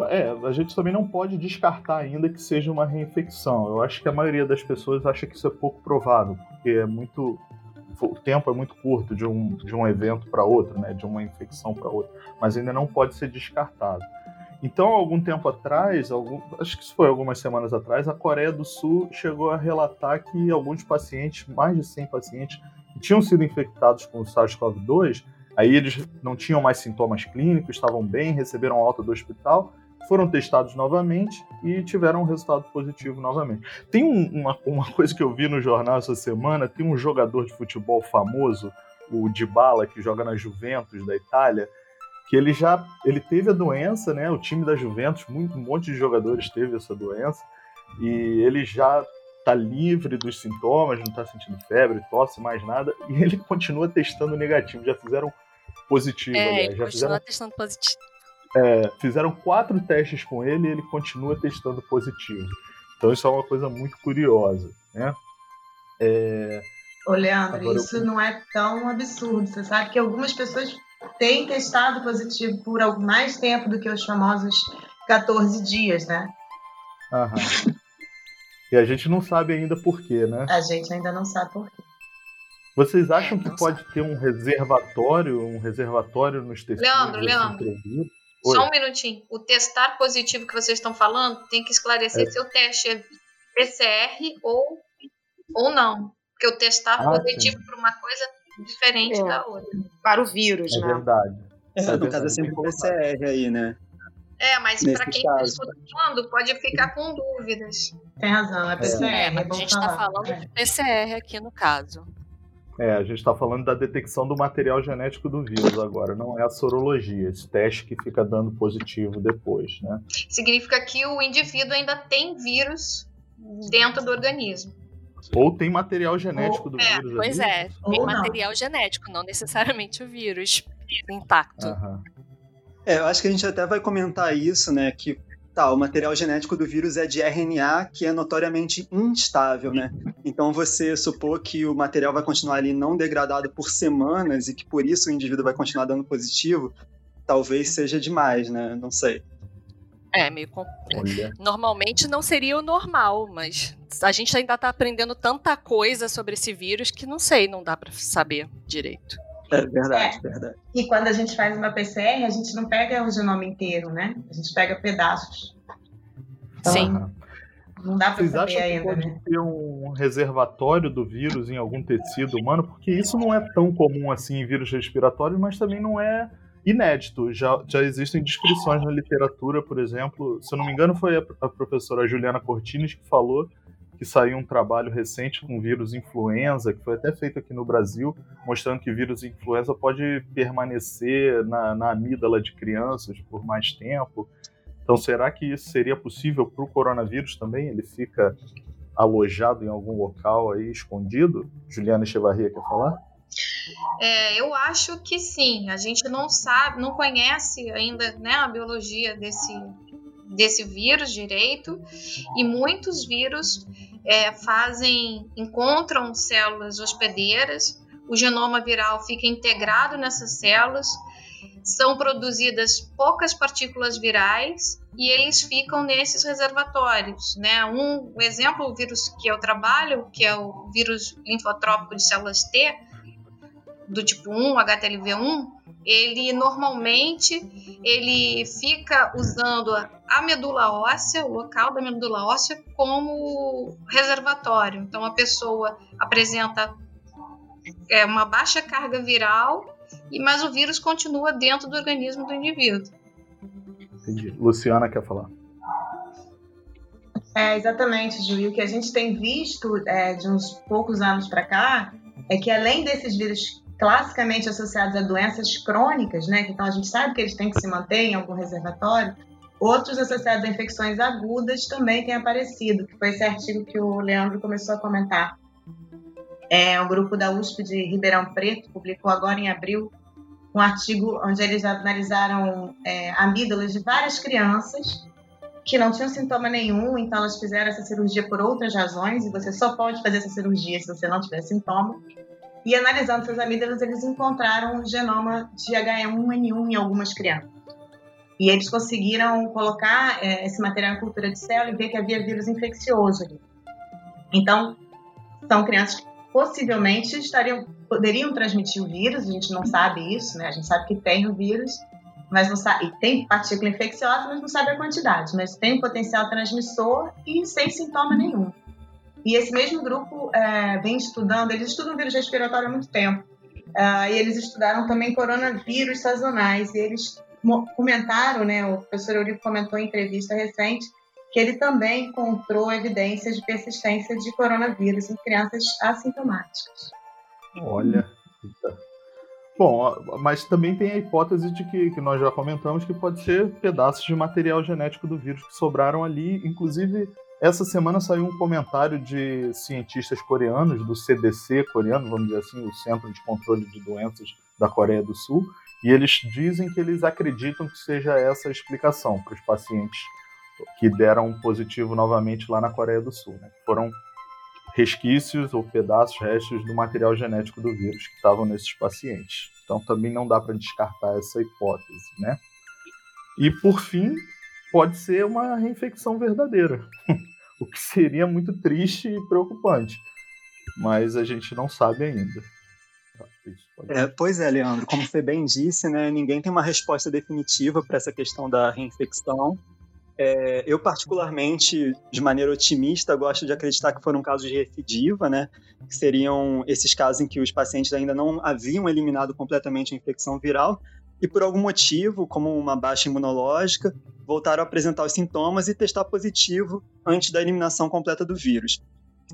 É, a gente também não pode descartar ainda que seja uma reinfecção. Eu acho que a maioria das pessoas acha que isso é pouco provável, porque é muito o tempo é muito curto de um, de um evento para outro, né, de uma infecção para outra, mas ainda não pode ser descartado. Então, algum tempo atrás, algum, acho que isso foi algumas semanas atrás, a Coreia do Sul chegou a relatar que alguns pacientes, mais de 100 pacientes, tinham sido infectados com o SARS-CoV-2, aí eles não tinham mais sintomas clínicos, estavam bem, receberam alta do hospital, foram testados novamente e tiveram um resultado positivo novamente. Tem um, uma, uma coisa que eu vi no jornal essa semana, tem um jogador de futebol famoso, o Dybala, que joga na Juventus da Itália, que ele já ele teve a doença, né? O time da Juventus, muito, um monte de jogadores teve essa doença e ele já está livre dos sintomas, não está sentindo febre, tosse, mais nada, e ele continua testando negativo. Já fizeram positivo, é, aliás. Já continua fizeram, testando positivo. É, fizeram quatro testes com ele e ele continua testando positivo. Então isso é uma coisa muito curiosa, né? É... Ô, Leandro, Agora isso eu... não é tão absurdo. Você sabe que algumas pessoas tem testado positivo por mais tempo do que os famosos 14 dias, né? Aham. E a gente não sabe ainda por quê, né? A gente ainda não sabe por quê. Vocês acham que pode ter um reservatório, um reservatório nos tecidos? Leandro, Leandro. Só um minutinho. O testar positivo que vocês estão falando tem que esclarecer é. se o teste é PCR ou, ou não. Porque o testar ah, positivo para uma coisa diferente é. da outra. Para o vírus, é né? Verdade. É, é no caso é sempre PCR aí, né? É, mas para quem está escutando, pode ficar com dúvidas. Tem razão, é PCR. É, a gente está falando de PCR aqui no caso. É, a gente está falando da detecção do material genético do vírus agora, não é a sorologia, esse teste que fica dando positivo depois, né? Significa que o indivíduo ainda tem vírus dentro do organismo. Ou tem material genético Ou, do é, vírus. Pois ali. é, tem Ou material não. genético, não necessariamente o vírus intacto. Uhum. É, eu acho que a gente até vai comentar isso, né? Que tá, o material genético do vírus é de RNA, que é notoriamente instável, né? Então você supor que o material vai continuar ali não degradado por semanas e que por isso o indivíduo vai continuar dando positivo, talvez seja demais, né? Não sei. É, meio. Olha. Normalmente não seria o normal, mas a gente ainda está aprendendo tanta coisa sobre esse vírus que não sei, não dá para saber direito. É verdade, é. verdade. E quando a gente faz uma PCR, a gente não pega o genoma inteiro, né? A gente pega pedaços. Então, Sim. Não dá para saber acham ainda, que pode né? ter um reservatório do vírus em algum tecido humano? Porque isso não é tão comum assim em vírus respiratórios, mas também não é inédito. Já, já existem descrições na literatura, por exemplo, se eu não me engano, foi a, a professora Juliana Cortines que falou que saiu um trabalho recente com vírus influenza, que foi até feito aqui no Brasil, mostrando que vírus influenza pode permanecer na, na amígdala de crianças por mais tempo. Então, será que isso seria possível para o coronavírus também? Ele fica alojado em algum local aí escondido? Juliana Echevarria quer falar? É, eu acho que sim. A gente não sabe, não conhece ainda né, a biologia desse, desse vírus direito e muitos vírus é, fazem encontram células hospedeiras, o genoma viral fica integrado nessas células, são produzidas poucas partículas virais e eles ficam nesses reservatórios, né? Um exemplo, o vírus que eu trabalho, que é o vírus linfotrópico de células T, do tipo 1, HTLV1, ele normalmente ele fica usando a medula óssea, o local da medula óssea, como reservatório. Então a pessoa apresenta é, uma baixa carga viral, e mas o vírus continua dentro do organismo do indivíduo. Entendi. Luciana quer falar. É, exatamente, Ju. E o que a gente tem visto é, de uns poucos anos para cá é que além desses vírus classicamente associados a doenças crônicas, né? Então a gente sabe que eles têm que se manter em algum reservatório. Outros associados a infecções agudas também têm aparecido, que foi esse artigo que o Leandro começou a comentar. É, um grupo da USP de Ribeirão Preto publicou agora em abril um artigo onde eles analisaram é, amígdalas de várias crianças que não tinham sintoma nenhum, então elas fizeram essa cirurgia por outras razões, e você só pode fazer essa cirurgia se você não tiver sintoma. E analisando essas amígdalas, eles encontraram o genoma de H1N1 em algumas crianças. E eles conseguiram colocar é, esse material em cultura de célula e ver que havia vírus infeccioso ali. Então, são crianças que possivelmente estariam, poderiam transmitir o vírus, a gente não sabe isso, né? A gente sabe que tem o vírus, mas não sabe, e tem partícula infecciosa, mas não sabe a quantidade, mas tem um potencial transmissor e sem sintoma nenhum. E esse mesmo grupo é, vem estudando, eles estudam vírus respiratório há muito tempo, uh, e eles estudaram também coronavírus sazonais, e eles comentaram, né, o professor Eurico comentou em entrevista recente, que ele também encontrou evidências de persistência de coronavírus em crianças assintomáticas. Olha, Bom, mas também tem a hipótese de que, que nós já comentamos que pode ser pedaços de material genético do vírus que sobraram ali. Inclusive, essa semana saiu um comentário de cientistas coreanos, do CDC coreano, vamos dizer assim, o Centro de Controle de Doenças da Coreia do Sul, e eles dizem que eles acreditam que seja essa a explicação para os pacientes que deram positivo novamente lá na Coreia do Sul. Né? Foram resquícios ou pedaços, restos do material genético do vírus que estavam nesses pacientes. Então também não dá para descartar essa hipótese, né? E por fim, pode ser uma reinfecção verdadeira, o que seria muito triste e preocupante, mas a gente não sabe ainda. É, pois é, Leandro, como você bem disse, né, ninguém tem uma resposta definitiva para essa questão da reinfecção. É, eu, particularmente, de maneira otimista, gosto de acreditar que foram casos de recidiva, né? Que seriam esses casos em que os pacientes ainda não haviam eliminado completamente a infecção viral e, por algum motivo, como uma baixa imunológica, voltaram a apresentar os sintomas e testar positivo antes da eliminação completa do vírus.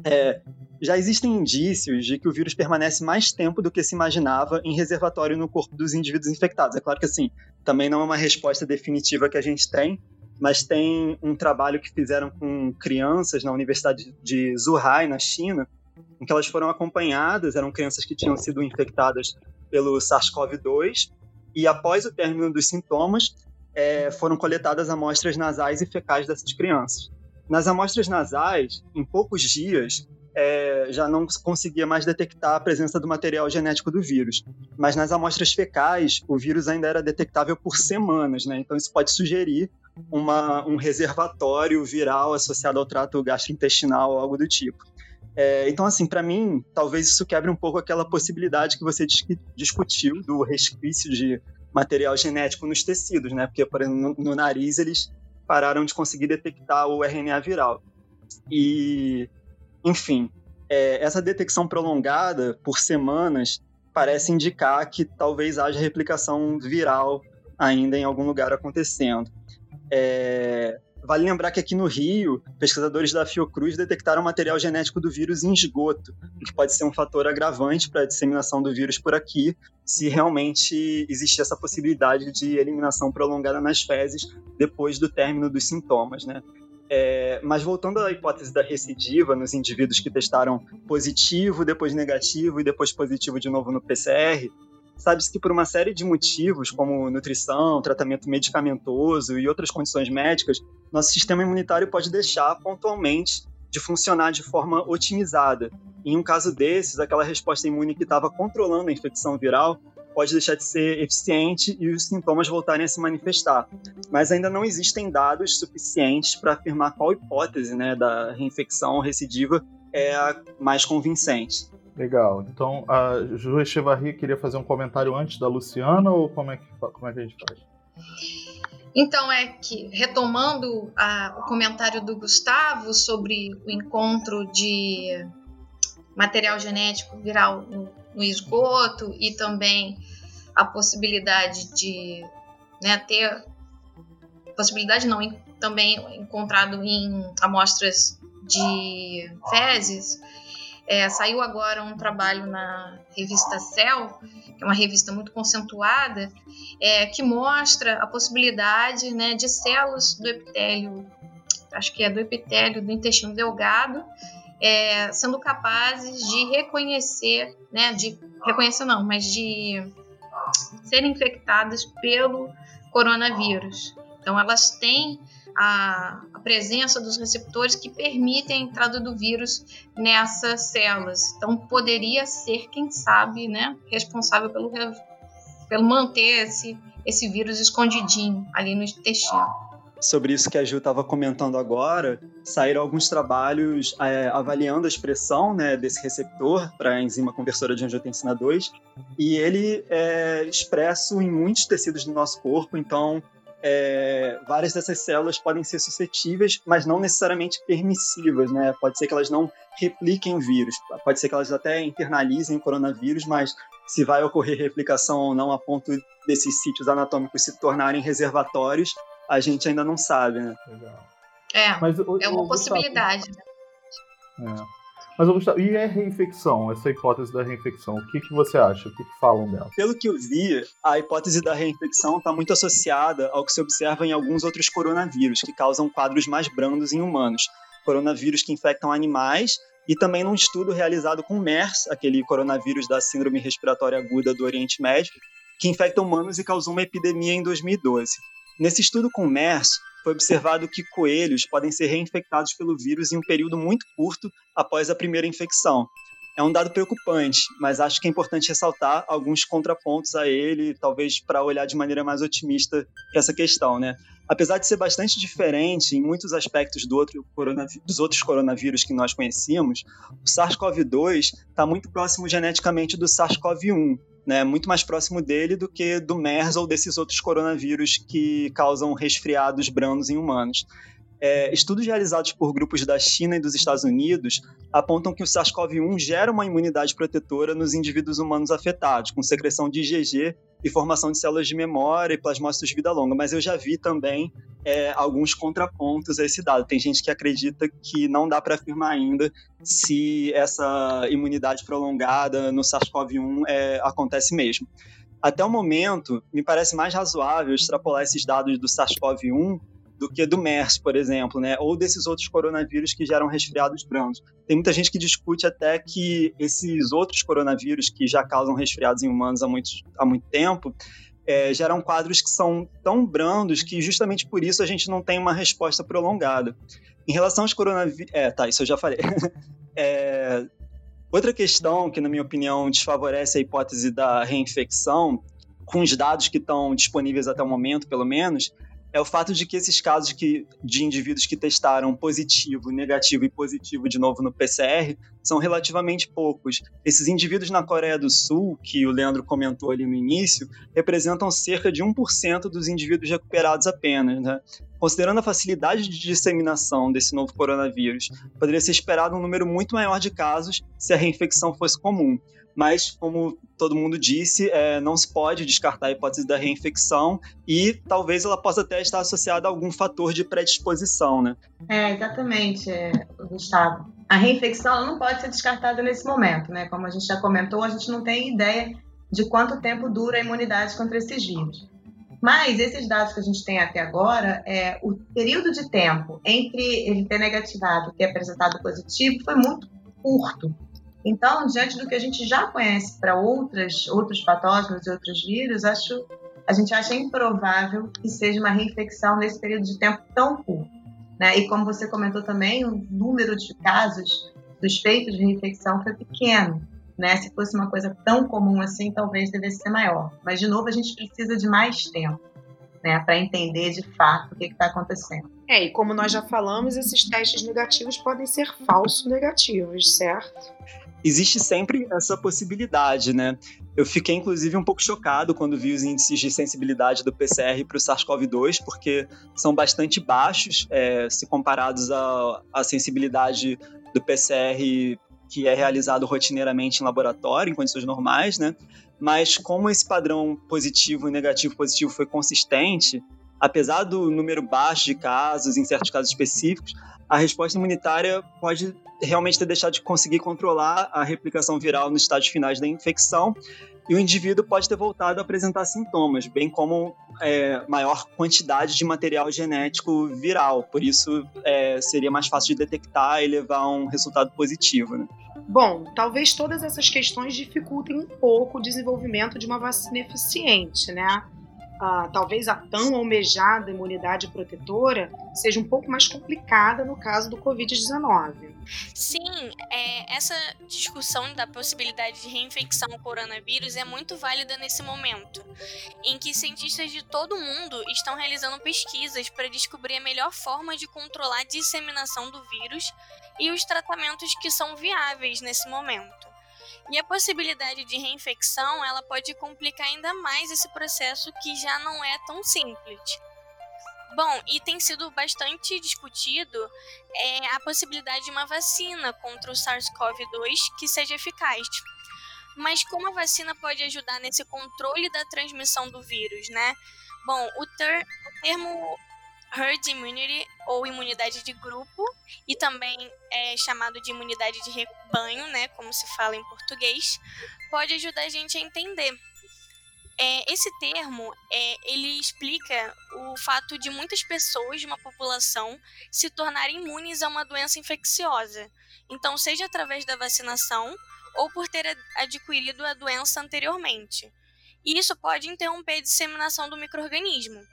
É, já existem indícios de que o vírus permanece mais tempo do que se imaginava em reservatório no corpo dos indivíduos infectados. É claro que, assim, também não é uma resposta definitiva que a gente tem, mas tem um trabalho que fizeram com crianças na Universidade de Zhuhai, na China, em que elas foram acompanhadas, eram crianças que tinham sido infectadas pelo SARS-CoV-2, e após o término dos sintomas, é, foram coletadas amostras nasais e fecais dessas crianças. Nas amostras nasais, em poucos dias, é, já não conseguia mais detectar a presença do material genético do vírus. Mas nas amostras fecais, o vírus ainda era detectável por semanas, né? Então isso pode sugerir uma, um reservatório viral associado ao trato gastrointestinal ou algo do tipo. É, então, assim, para mim, talvez isso quebre um pouco aquela possibilidade que você discutiu do resquício de material genético nos tecidos, né? Porque, por exemplo, no, no nariz eles pararam de conseguir detectar o RNA viral. E, enfim, é, essa detecção prolongada por semanas parece indicar que talvez haja replicação viral ainda em algum lugar acontecendo. É, vale lembrar que aqui no Rio, pesquisadores da Fiocruz detectaram material genético do vírus em esgoto, o que pode ser um fator agravante para a disseminação do vírus por aqui, se realmente existir essa possibilidade de eliminação prolongada nas fezes depois do término dos sintomas, né? É, mas voltando à hipótese da recidiva nos indivíduos que testaram positivo, depois negativo e depois positivo de novo no PCR, sabe-se que por uma série de motivos, como nutrição, tratamento medicamentoso e outras condições médicas, nosso sistema imunitário pode deixar pontualmente de funcionar de forma otimizada. Em um caso desses, aquela resposta imune que estava controlando a infecção viral pode deixar de ser eficiente e os sintomas voltarem a se manifestar. Mas ainda não existem dados suficientes para afirmar qual hipótese né, da reinfecção recidiva é a mais convincente. Legal. Então, a Ju Echevarri queria fazer um comentário antes da Luciana ou como é que, como é que a gente faz? Então, é que, retomando a, o comentário do Gustavo sobre o encontro de material genético viral no, no esgoto e também a possibilidade de né, ter possibilidade não também encontrado em amostras de fezes é, saiu agora um trabalho na revista Cell, que é uma revista muito concentrada, é, que mostra a possibilidade né, de células do epitélio, acho que é do epitélio do intestino delgado, é, sendo capazes de reconhecer, né, de reconhecer não, mas de serem infectadas pelo coronavírus. Então elas têm a, a, presença dos receptores que permitem a entrada do vírus nessas células. Então, poderia ser, quem sabe, né, responsável pelo, pelo manter esse esse vírus escondidinho ali no intestino. Sobre isso que a Ju estava comentando agora, saíram alguns trabalhos é, avaliando a expressão né, desse receptor para a enzima conversora de angiotensina 2, e ele é expresso em muitos tecidos do nosso corpo, então é, várias dessas células podem ser suscetíveis, mas não necessariamente permissivas, né? Pode ser que elas não repliquem vírus, pode ser que elas até internalizem o coronavírus, mas se vai ocorrer replicação ou não a ponto desses sítios anatômicos se tornarem reservatórios, a gente ainda não sabe, né? Legal. É, Mas, é uma possibilidade. Né? É. Mas, Gustavo, e a reinfecção, essa hipótese da reinfecção? O que, que você acha? O que, que falam dela? Pelo que eu vi, a hipótese da reinfecção está muito associada ao que se observa em alguns outros coronavírus, que causam quadros mais brandos em humanos. Coronavírus que infectam animais e também num estudo realizado com MERS, aquele coronavírus da Síndrome Respiratória Aguda do Oriente Médio, que infecta humanos e causou uma epidemia em 2012. Nesse estudo com MERS, foi observado que coelhos podem ser reinfectados pelo vírus em um período muito curto após a primeira infecção. É um dado preocupante, mas acho que é importante ressaltar alguns contrapontos a ele, talvez para olhar de maneira mais otimista essa questão, né? Apesar de ser bastante diferente em muitos aspectos do outro dos outros coronavírus que nós conhecíamos, o SARS-CoV-2 está muito próximo geneticamente do SARS-CoV-1, né, muito mais próximo dele do que do MERS ou desses outros coronavírus que causam resfriados brandos em humanos. É, estudos realizados por grupos da China e dos Estados Unidos apontam que o SARS-CoV-1 gera uma imunidade protetora nos indivíduos humanos afetados, com secreção de IgG e formação de células de memória e plasmócitos de vida longa. Mas eu já vi também é, alguns contrapontos a esse dado. Tem gente que acredita que não dá para afirmar ainda se essa imunidade prolongada no SARS-CoV-1 é, acontece mesmo. Até o momento, me parece mais razoável extrapolar esses dados do SARS-CoV-1 do que do MERS, por exemplo, né? ou desses outros coronavírus que geram resfriados brandos. Tem muita gente que discute até que esses outros coronavírus que já causam resfriados em humanos há muito, há muito tempo é, geram quadros que são tão brandos que justamente por isso a gente não tem uma resposta prolongada. Em relação aos coronavírus. É, tá, isso eu já falei. é, outra questão que, na minha opinião, desfavorece a hipótese da reinfecção, com os dados que estão disponíveis até o momento, pelo menos, é o fato de que esses casos que, de indivíduos que testaram positivo, negativo e positivo de novo no PCR são relativamente poucos. Esses indivíduos na Coreia do Sul, que o Leandro comentou ali no início, representam cerca de 1% dos indivíduos recuperados apenas. Né? Considerando a facilidade de disseminação desse novo coronavírus, poderia ser esperado um número muito maior de casos se a reinfecção fosse comum mas como todo mundo disse, é, não se pode descartar a hipótese da reinfecção e talvez ela possa até estar associada a algum fator de predisposição, né? É, exatamente, é, Gustavo. A reinfecção não pode ser descartada nesse momento, né? Como a gente já comentou, a gente não tem ideia de quanto tempo dura a imunidade contra esses vírus. Mas esses dados que a gente tem até agora, é, o período de tempo entre ele ter negativado e ter apresentado positivo foi muito curto. Então, diante do que a gente já conhece para outras outros patógenos e outros vírus, acho a gente acha improvável que seja uma reinfecção nesse período de tempo tão curto. Né? E como você comentou também, o número de casos suspeitos de reinfecção foi pequeno. Né? Se fosse uma coisa tão comum assim, talvez devesse ser maior. Mas, de novo, a gente precisa de mais tempo né, para entender de fato o que está acontecendo. É, e como nós já falamos, esses testes negativos podem ser falso negativos, certo? existe sempre essa possibilidade, né? Eu fiquei, inclusive, um pouco chocado quando vi os índices de sensibilidade do PCR para o SARS-CoV-2, porque são bastante baixos é, se comparados à, à sensibilidade do PCR que é realizado rotineiramente em laboratório, em condições normais, né? Mas como esse padrão positivo e negativo positivo foi consistente, apesar do número baixo de casos, em certos casos específicos, a resposta imunitária pode realmente ter deixado de conseguir controlar a replicação viral nos estágios finais da infecção e o indivíduo pode ter voltado a apresentar sintomas, bem como é, maior quantidade de material genético viral. Por isso, é, seria mais fácil de detectar e levar a um resultado positivo. Né? Bom, talvez todas essas questões dificultem um pouco o desenvolvimento de uma vacina eficiente, né? Talvez a tão almejada imunidade protetora seja um pouco mais complicada no caso do Covid-19. Sim, é, essa discussão da possibilidade de reinfecção ao coronavírus é muito válida nesse momento, em que cientistas de todo o mundo estão realizando pesquisas para descobrir a melhor forma de controlar a disseminação do vírus e os tratamentos que são viáveis nesse momento. E a possibilidade de reinfecção, ela pode complicar ainda mais esse processo que já não é tão simples. Bom, e tem sido bastante discutido é, a possibilidade de uma vacina contra o SARS-CoV-2 que seja eficaz. Mas como a vacina pode ajudar nesse controle da transmissão do vírus, né? Bom, o, ter o termo herd immunity ou imunidade de grupo e também é chamado de imunidade de rebanho, né, como se fala em português, pode ajudar a gente a entender. É, esse termo é, ele explica o fato de muitas pessoas de uma população se tornarem imunes a uma doença infecciosa. Então, seja através da vacinação ou por ter adquirido a doença anteriormente. E isso pode interromper a disseminação do microorganismo.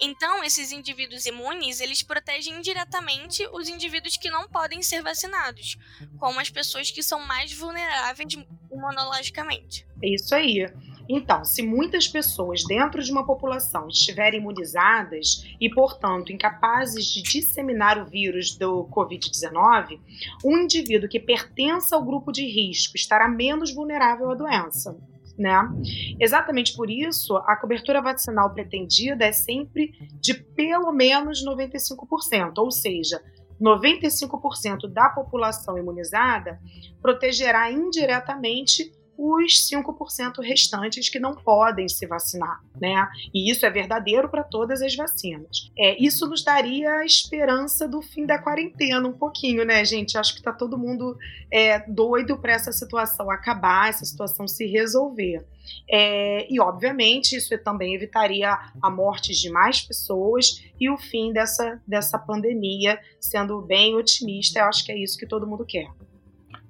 Então, esses indivíduos imunes, eles protegem indiretamente os indivíduos que não podem ser vacinados, como as pessoas que são mais vulneráveis imunologicamente. É isso aí. Então, se muitas pessoas dentro de uma população estiverem imunizadas e, portanto, incapazes de disseminar o vírus do Covid-19, um indivíduo que pertença ao grupo de risco estará menos vulnerável à doença né? Exatamente por isso, a cobertura vacinal pretendida é sempre de pelo menos 95%, ou seja, 95% da população imunizada protegerá indiretamente os 5% restantes que não podem se vacinar, né? E isso é verdadeiro para todas as vacinas. É, isso nos daria a esperança do fim da quarentena um pouquinho, né, gente? Acho que está todo mundo é, doido para essa situação acabar, essa situação se resolver. É, e, obviamente, isso também evitaria a morte de mais pessoas e o fim dessa, dessa pandemia, sendo bem otimista. Eu acho que é isso que todo mundo quer.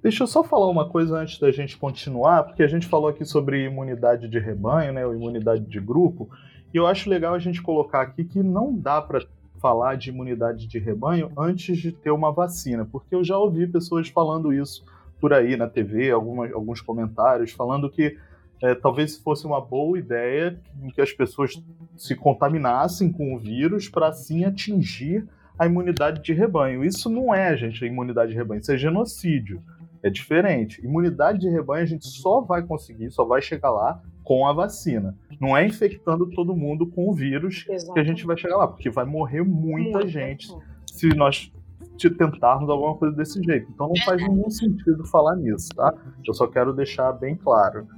Deixa eu só falar uma coisa antes da gente continuar, porque a gente falou aqui sobre imunidade de rebanho, né, ou imunidade de grupo, e eu acho legal a gente colocar aqui que não dá para falar de imunidade de rebanho antes de ter uma vacina, porque eu já ouvi pessoas falando isso por aí na TV, algumas, alguns comentários falando que é, talvez fosse uma boa ideia que as pessoas se contaminassem com o vírus para assim atingir a imunidade de rebanho. Isso não é, gente, a imunidade de rebanho, isso é genocídio. É diferente. Imunidade de rebanho a gente só vai conseguir, só vai chegar lá com a vacina. Não é infectando todo mundo com o vírus Exatamente. que a gente vai chegar lá, porque vai morrer muita Muito gente bom. se nós tentarmos alguma coisa desse jeito. Então não faz nenhum sentido falar nisso, tá? Eu só quero deixar bem claro.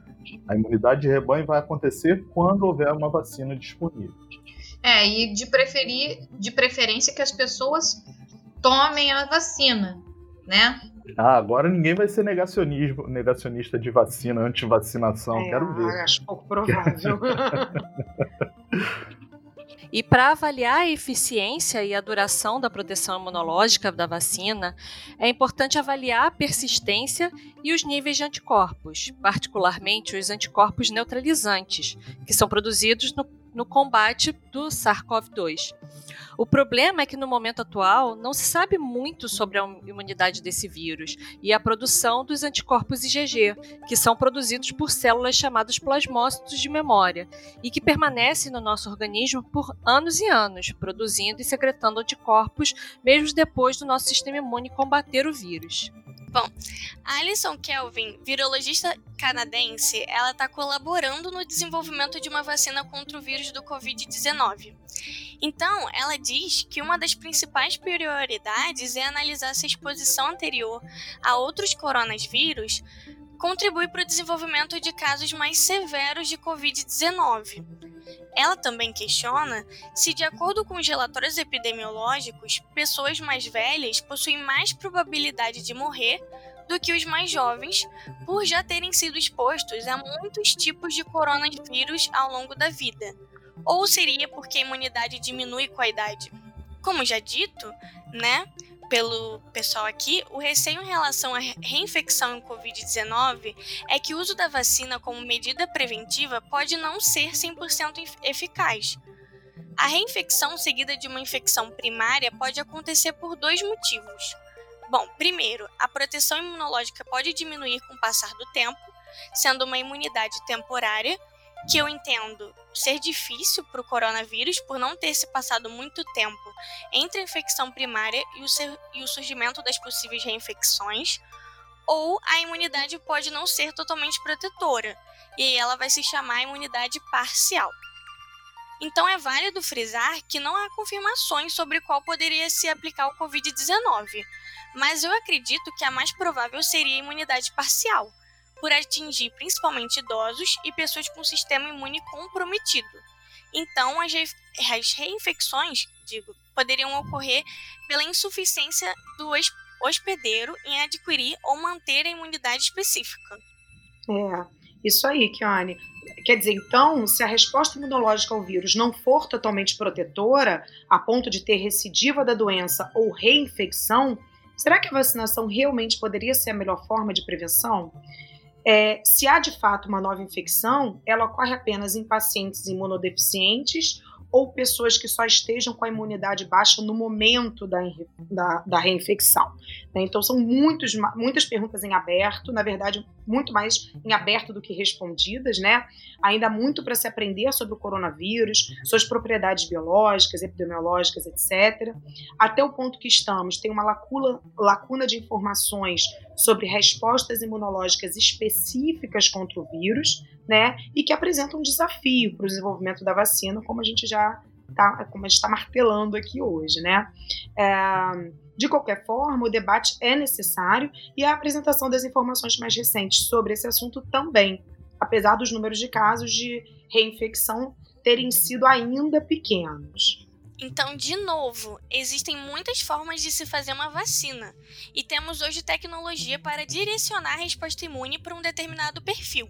A imunidade de rebanho vai acontecer quando houver uma vacina disponível. É, e de preferir, de preferência que as pessoas tomem a vacina, né? Ah, agora ninguém vai ser negacionismo, negacionista de vacina, anti-vacinação. É, Quero ver. Acho pouco provável. E para avaliar a eficiência e a duração da proteção imunológica da vacina, é importante avaliar a persistência e os níveis de anticorpos, particularmente os anticorpos neutralizantes, que são produzidos no no combate do SARS-CoV-2. O problema é que no momento atual não se sabe muito sobre a imunidade desse vírus e a produção dos anticorpos IgG, que são produzidos por células chamadas plasmócitos de memória e que permanecem no nosso organismo por anos e anos, produzindo e secretando anticorpos mesmo depois do nosso sistema imune combater o vírus. Bom, Alison Kelvin, virologista canadense, ela está colaborando no desenvolvimento de uma vacina contra o vírus do Covid-19. Então, ela diz que uma das principais prioridades é analisar se a exposição anterior a outros coronavírus contribui para o desenvolvimento de casos mais severos de Covid-19. Ela também questiona se, de acordo com os relatórios epidemiológicos, pessoas mais velhas possuem mais probabilidade de morrer do que os mais jovens, por já terem sido expostos a muitos tipos de coronavírus ao longo da vida. Ou seria porque a imunidade diminui com a idade? Como já dito, né? Pelo pessoal aqui, o receio em relação à reinfecção em Covid-19 é que o uso da vacina como medida preventiva pode não ser 100% eficaz. A reinfecção seguida de uma infecção primária pode acontecer por dois motivos. Bom, primeiro, a proteção imunológica pode diminuir com o passar do tempo, sendo uma imunidade temporária, que eu entendo ser difícil para o coronavírus por não ter se passado muito tempo entre a infecção primária e o, e o surgimento das possíveis reinfecções, ou a imunidade pode não ser totalmente protetora, e ela vai se chamar imunidade parcial. Então é válido frisar que não há confirmações sobre qual poderia se aplicar o Covid-19, mas eu acredito que a mais provável seria a imunidade parcial, por atingir principalmente idosos e pessoas com sistema imune comprometido. Então, as, as reinfecções, digo, poderiam ocorrer pela insuficiência do hospedeiro em adquirir ou manter a imunidade específica. É, isso aí, Kiane. Quer dizer, então, se a resposta imunológica ao vírus não for totalmente protetora, a ponto de ter recidiva da doença ou reinfecção, será que a vacinação realmente poderia ser a melhor forma de prevenção? É, se há de fato uma nova infecção, ela ocorre apenas em pacientes imunodeficientes ou pessoas que só estejam com a imunidade baixa no momento da, da, da reinfecção. Né? Então, são muitos, muitas perguntas em aberto, na verdade, muito mais em aberto do que respondidas, né? Ainda há muito para se aprender sobre o coronavírus, suas propriedades biológicas, epidemiológicas, etc. Até o ponto que estamos, tem uma lacuna, lacuna de informações sobre respostas imunológicas específicas contra o vírus, né? E que apresentam um desafio para o desenvolvimento da vacina, como a gente já tá, como a gente está martelando aqui hoje, né? É, de qualquer forma, o debate é necessário e a apresentação das informações mais recentes sobre esse assunto também, apesar dos números de casos de reinfecção terem sido ainda pequenos. Então, de novo, existem muitas formas de se fazer uma vacina, e temos hoje tecnologia para direcionar a resposta imune para um determinado perfil.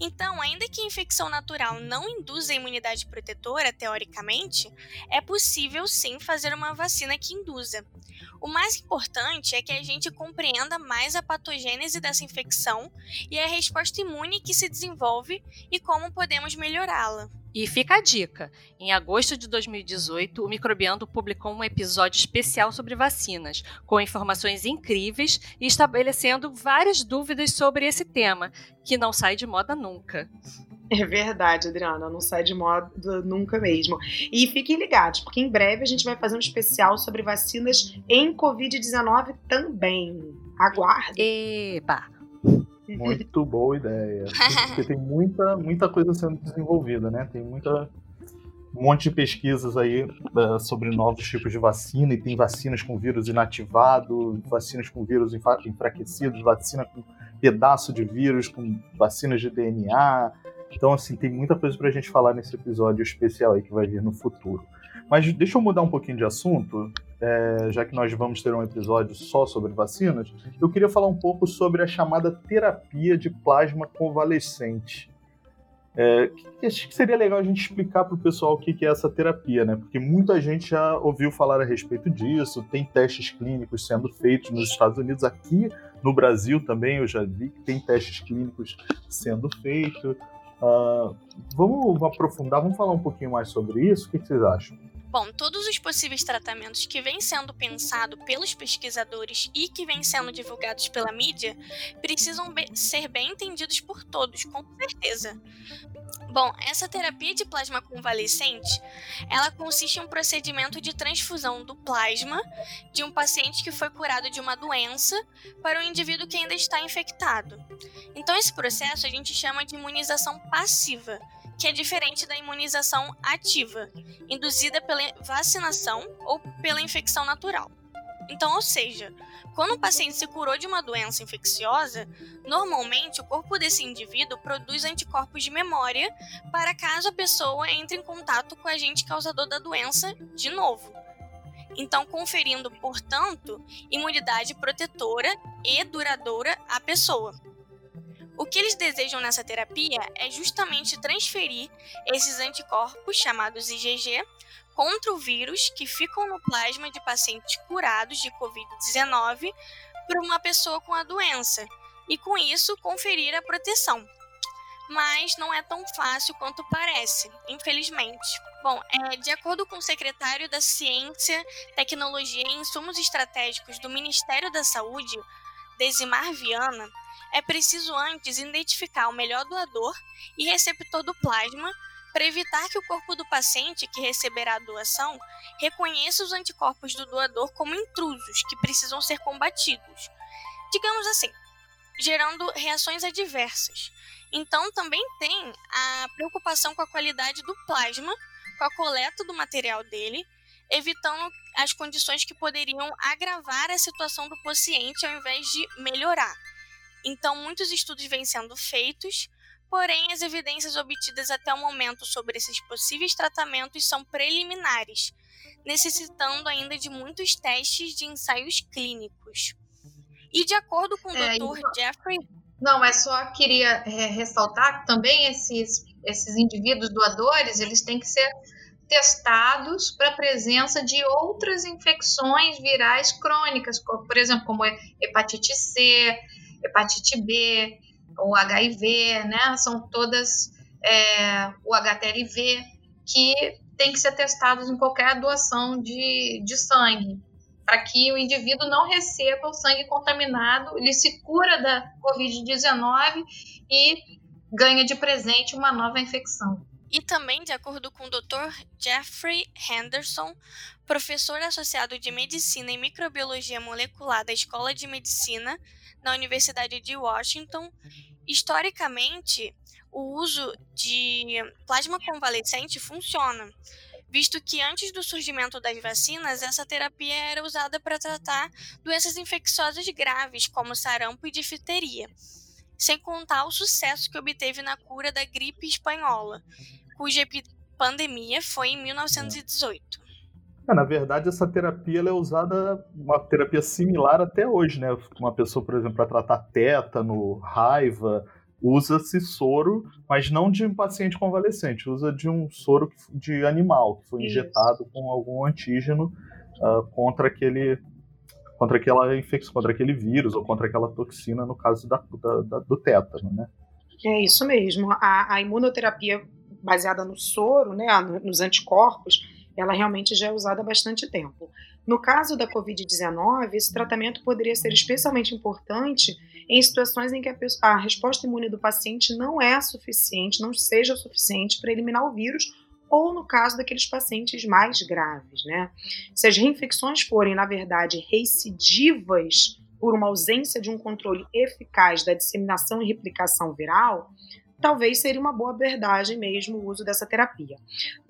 Então, ainda que a infecção natural não induza a imunidade protetora, teoricamente, é possível sim fazer uma vacina que induza. O mais importante é que a gente compreenda mais a patogênese dessa infecção e a resposta imune que se desenvolve e como podemos melhorá-la. E fica a dica: em agosto de 2018, o Microbiando publicou um episódio especial sobre vacinas, com informações incríveis e estabelecendo várias dúvidas sobre esse tema, que não sai de moda nunca. É verdade, Adriana, não sai de moda nunca mesmo. E fiquem ligados, porque em breve a gente vai fazer um especial sobre vacinas em Covid-19 também. Aguarde. Eba! Muito boa ideia. Porque tem muita, muita coisa sendo desenvolvida, né? Tem muita um monte de pesquisas aí uh, sobre novos tipos de vacina, e tem vacinas com vírus inativado, vacinas com vírus enfraquecidos, vacina com pedaço de vírus, com vacinas de DNA. Então, assim, tem muita coisa pra gente falar nesse episódio especial aí que vai vir no futuro. Mas deixa eu mudar um pouquinho de assunto, é, já que nós vamos ter um episódio só sobre vacinas. Eu queria falar um pouco sobre a chamada terapia de plasma convalescente. É, acho que seria legal a gente explicar para o pessoal o que, que é essa terapia, né? Porque muita gente já ouviu falar a respeito disso, tem testes clínicos sendo feitos nos Estados Unidos, aqui no Brasil também eu já vi que tem testes clínicos sendo feitos. Uh, vamos aprofundar, vamos falar um pouquinho mais sobre isso? O que, que vocês acham? Bom, todos os possíveis tratamentos que vêm sendo pensados pelos pesquisadores e que vêm sendo divulgados pela mídia precisam be ser bem entendidos por todos, com certeza. Bom, essa terapia de plasma convalescente, ela consiste em um procedimento de transfusão do plasma de um paciente que foi curado de uma doença para um indivíduo que ainda está infectado. Então esse processo a gente chama de imunização passiva que é diferente da imunização ativa, induzida pela vacinação ou pela infecção natural. Então, ou seja, quando o paciente se curou de uma doença infecciosa, normalmente o corpo desse indivíduo produz anticorpos de memória para caso a pessoa entre em contato com o agente causador da doença de novo. Então, conferindo, portanto, imunidade protetora e duradoura à pessoa. O que eles desejam nessa terapia é justamente transferir esses anticorpos, chamados IgG, contra o vírus que ficam no plasma de pacientes curados de Covid-19 para uma pessoa com a doença, e com isso conferir a proteção. Mas não é tão fácil quanto parece, infelizmente. Bom, é, de acordo com o secretário da Ciência, Tecnologia e Insumos Estratégicos do Ministério da Saúde, Desimar Viana, é preciso antes identificar o melhor doador e receptor do plasma para evitar que o corpo do paciente que receberá a doação reconheça os anticorpos do doador como intrusos que precisam ser combatidos. Digamos assim, gerando reações adversas. Então, também tem a preocupação com a qualidade do plasma, com a coleta do material dele, evitando as condições que poderiam agravar a situação do paciente ao invés de melhorar. Então, muitos estudos vêm sendo feitos, porém, as evidências obtidas até o momento sobre esses possíveis tratamentos são preliminares, necessitando ainda de muitos testes de ensaios clínicos. E de acordo com o é, Dr. Então... Jeffrey. Não, mas só queria é, ressaltar que também esses, esses indivíduos doadores eles têm que ser testados para a presença de outras infecções virais crônicas, por exemplo, como hepatite C, hepatite B, o HIV, né? São todas é, o HTLV que tem que ser testados em qualquer doação de, de sangue, para que o indivíduo não receba o sangue contaminado, ele se cura da Covid-19 e ganha de presente uma nova infecção. E também, de acordo com o Dr. Jeffrey Henderson, professor associado de Medicina e Microbiologia Molecular da Escola de Medicina na Universidade de Washington, historicamente, o uso de plasma convalescente funciona, visto que antes do surgimento das vacinas, essa terapia era usada para tratar doenças infecciosas graves, como sarampo e difteria, sem contar o sucesso que obteve na cura da gripe espanhola, cuja pandemia foi em 1918. É, na verdade, essa terapia é usada, uma terapia similar até hoje, né? Uma pessoa, por exemplo, para tratar tétano, raiva, usa-se soro, mas não de um paciente convalescente, usa de um soro de animal, que foi Isso. injetado com algum antígeno uh, contra aquele contra aquela infecção, contra aquele vírus ou contra aquela toxina, no caso da, da, do tétano, né? É isso mesmo. A, a imunoterapia baseada no soro, né, nos anticorpos, ela realmente já é usada há bastante tempo. No caso da Covid-19, esse tratamento poderia ser especialmente importante em situações em que a, a, resposta imune do paciente não é suficiente, não seja suficiente para eliminar o vírus, ou no caso daqueles pacientes mais graves. Né? Se as reinfecções forem, na verdade, recidivas por uma ausência de um controle eficaz da disseminação e replicação viral, talvez seria uma boa abordagem mesmo o uso dessa terapia.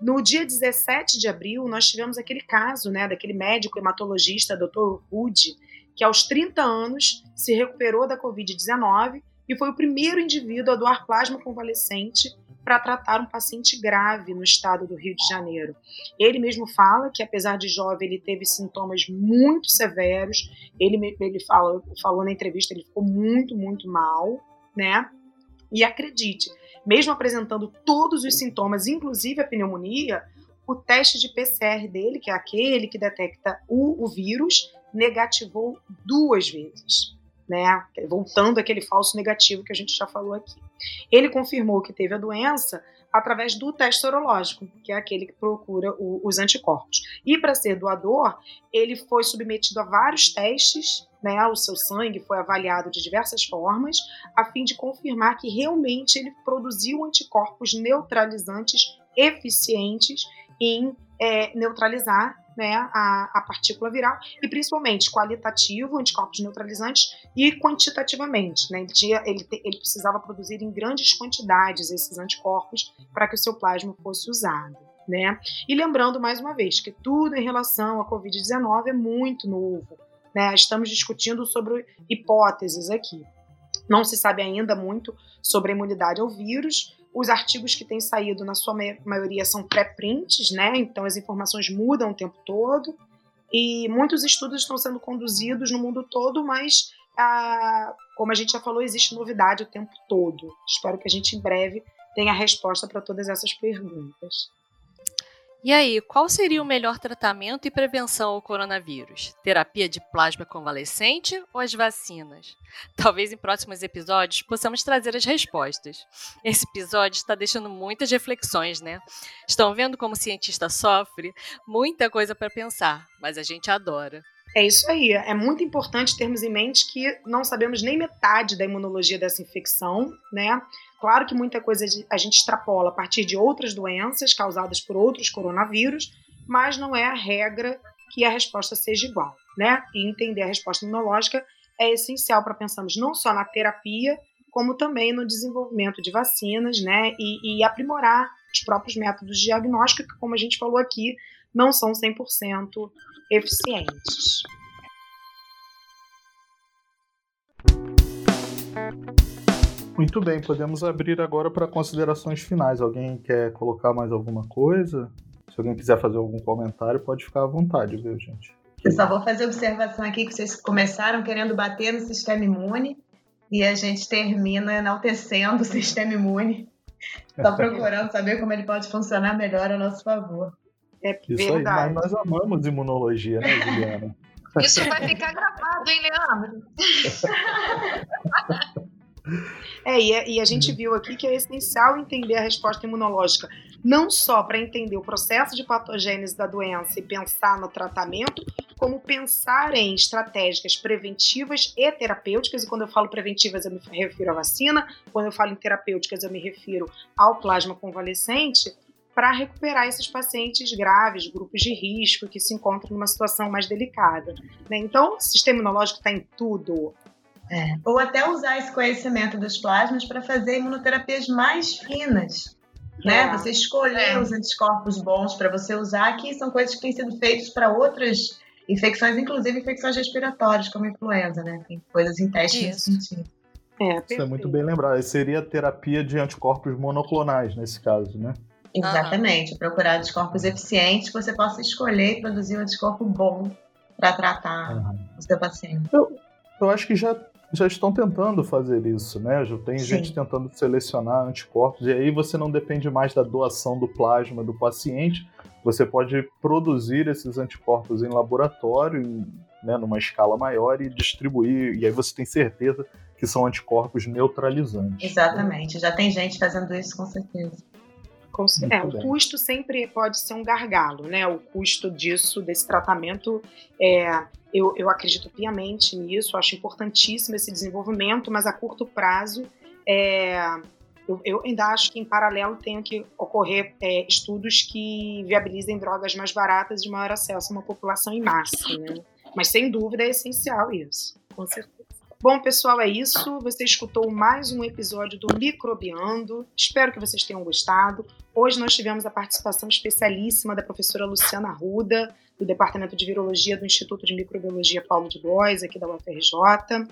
No dia 17 de abril, nós tivemos aquele caso, né, daquele médico hematologista, Dr. Wood, que aos 30 anos se recuperou da Covid-19 e foi o primeiro indivíduo a doar plasma convalescente para tratar um paciente grave no estado do Rio de Janeiro. Ele mesmo fala que, apesar de jovem, ele teve sintomas muito severos. Ele, ele fala, falou na entrevista, ele ficou muito, muito mal, né? E acredite, mesmo apresentando todos os sintomas, inclusive a pneumonia, o teste de PCR dele, que é aquele que detecta o, o vírus, negativou duas vezes. Né? Voltando àquele falso negativo que a gente já falou aqui. Ele confirmou que teve a doença através do teste sorológico, que é aquele que procura o, os anticorpos. E para ser doador, ele foi submetido a vários testes, né? O seu sangue foi avaliado de diversas formas, a fim de confirmar que realmente ele produziu anticorpos neutralizantes eficientes em é, neutralizar né, a, a, partícula viral, e principalmente qualitativo, anticorpos neutralizantes, e quantitativamente. Né, ele, tinha, ele, ele precisava produzir em grandes quantidades esses anticorpos para que o seu plasma fosse usado. Né? E lembrando mais uma vez que tudo em relação à Covid-19 é muito novo. Né? Estamos discutindo sobre hipóteses aqui. Não se sabe ainda muito sobre a imunidade ao vírus, os artigos que têm saído, na sua maioria, são pré-prints, né? Então as informações mudam o tempo todo. E muitos estudos estão sendo conduzidos no mundo todo, mas ah, como a gente já falou, existe novidade o tempo todo. Espero que a gente em breve tenha a resposta para todas essas perguntas. E aí, qual seria o melhor tratamento e prevenção ao coronavírus? Terapia de plasma convalescente ou as vacinas? Talvez em próximos episódios possamos trazer as respostas. Esse episódio está deixando muitas reflexões, né? Estão vendo como o cientista sofre? Muita coisa para pensar, mas a gente adora. É isso aí. É muito importante termos em mente que não sabemos nem metade da imunologia dessa infecção, né? Claro que muita coisa a gente extrapola a partir de outras doenças causadas por outros coronavírus, mas não é a regra que a resposta seja igual, né? E entender a resposta imunológica é essencial para pensarmos não só na terapia, como também no desenvolvimento de vacinas, né? E, e aprimorar os próprios métodos de diagnóstico, que, como a gente falou aqui, não são 100% eficientes. Muito bem, podemos abrir agora para considerações finais. Alguém quer colocar mais alguma coisa? Se alguém quiser fazer algum comentário, pode ficar à vontade, viu, gente? Eu só vou fazer observação aqui que vocês começaram querendo bater no sistema imune e a gente termina enaltecendo o sistema imune. Só procurando saber como ele pode funcionar melhor a nosso favor. É Isso verdade. aí, mas nós amamos imunologia, né, Juliana? Isso vai ficar gravado, hein, Leandro? É, e, a- e a gente viu aqui que é essencial entender a resposta imunológica, não só para entender o processo de patogênese da doença e pensar no tratamento, como pensar em estratégicas preventivas e terapêuticas. E quando eu falo preventivas, eu me refiro à vacina, quando eu falo em terapêuticas, eu me refiro ao plasma convalescente, para recuperar esses pacientes graves, grupos de risco, que se encontram numa situação mais delicada. né? Então, o sistema imunológico está em tudo. Ou até usar esse conhecimento dos plasmas para fazer imunoterapias mais finas. Né? É. Você escolher É. os anticorpos bons para você usar, que são coisas que têm sido feitas para outras infecções, inclusive infecções respiratórias, como influenza, né? Tem coisas em teste nesse Isso. sentido. É, Isso é muito bem lembrado. Seria a terapia de anticorpos monoclonais, nesse caso, né? Exatamente. Procurar anticorpos eficientes que você possa escolher e produzir um anticorpo bom para tratar o seu paciente. Eu acho que já, já estão tentando fazer isso, né? Já tem Sim. gente tentando selecionar anticorpos, e aí você não depende mais da doação do plasma do paciente, você pode produzir esses anticorpos em laboratório, em, né, numa escala maior, e distribuir, e aí você tem certeza que são anticorpos neutralizantes. Exatamente. Já tem gente fazendo isso com certeza. Muito é, o custo sempre pode ser um gargalo, né? O custo disso, desse tratamento, é, eu, eu acredito piamente nisso, acho importantíssimo esse desenvolvimento, mas a curto prazo, é, eu, eu ainda acho que em paralelo tem que ocorrer é, estudos que viabilizem drogas mais baratas de maior acesso a uma população em massa, né? Mas sem dúvida é essencial isso, com certeza. Bom, pessoal, é isso. Você escutou mais um episódio do Microbiando. Espero que vocês tenham gostado. Hoje nós tivemos a participação especialíssima da professora Luciana Ruda, do Departamento de Virologia do Instituto de Microbiologia Paulo de Góes, aqui da UFRJ.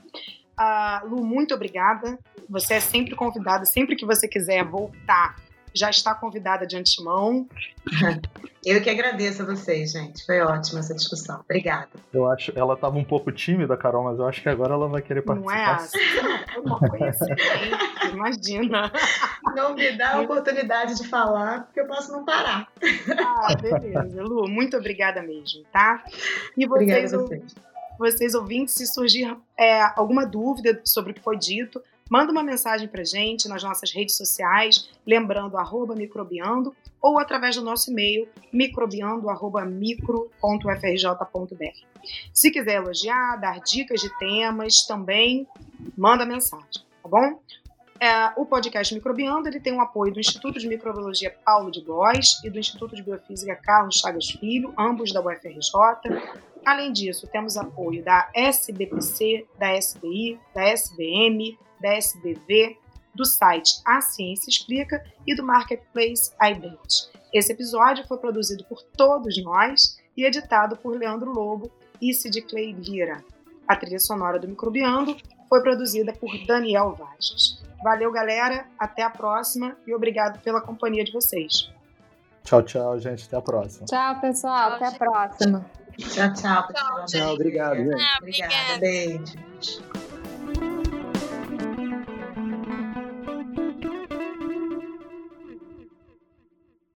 Ah, Lu, muito obrigada. Você é sempre convidada, sempre que você quiser voltar, já está convidada de antemão. Eu que agradeço a vocês, gente. Foi ótima essa discussão. Obrigada. Eu acho, ela estava um pouco tímida, Carol, mas eu acho que agora ela vai querer Não é participar. assim? Imagina. Não me dá a oportunidade de falar, porque eu posso não parar. Ah, beleza. Lu, muito obrigada mesmo, tá? E Obrigada vocês, a vocês. vocês ouvintes, se surgir é, alguma dúvida sobre o que foi dito, manda uma mensagem pra gente nas nossas redes sociais, lembrando arroba microbiando, ou através do nosso e-mail, microbiando.micro.frj.br. Se quiser elogiar, dar dicas de temas, também manda mensagem, tá bom? É, o podcast Microbiando ele tem o apoio do Instituto de Microbiologia Paulo de Góes e do Instituto de Biofísica Carlos Chagas Filho, ambos da UFRJ. Além disso, temos apoio da SBPC, da SBI, da SBM, da SBV, do site A Ciência Explica e do Marketplace iBet. Esse episódio foi produzido por todos nós e editado por Leandro Lobo e Sid Clay Lira. A trilha sonora do Microbiando foi produzida por Daniel Vages. Valeu, galera. Até a próxima e obrigado pela companhia de vocês. Tchau, tchau, gente. Até a próxima. Tchau, pessoal. Tchau, Até a gente. próxima. Tchau, tchau, pessoal. Tchau, obrigado. gente. Ah, Obrigada. obrigada. Beijo.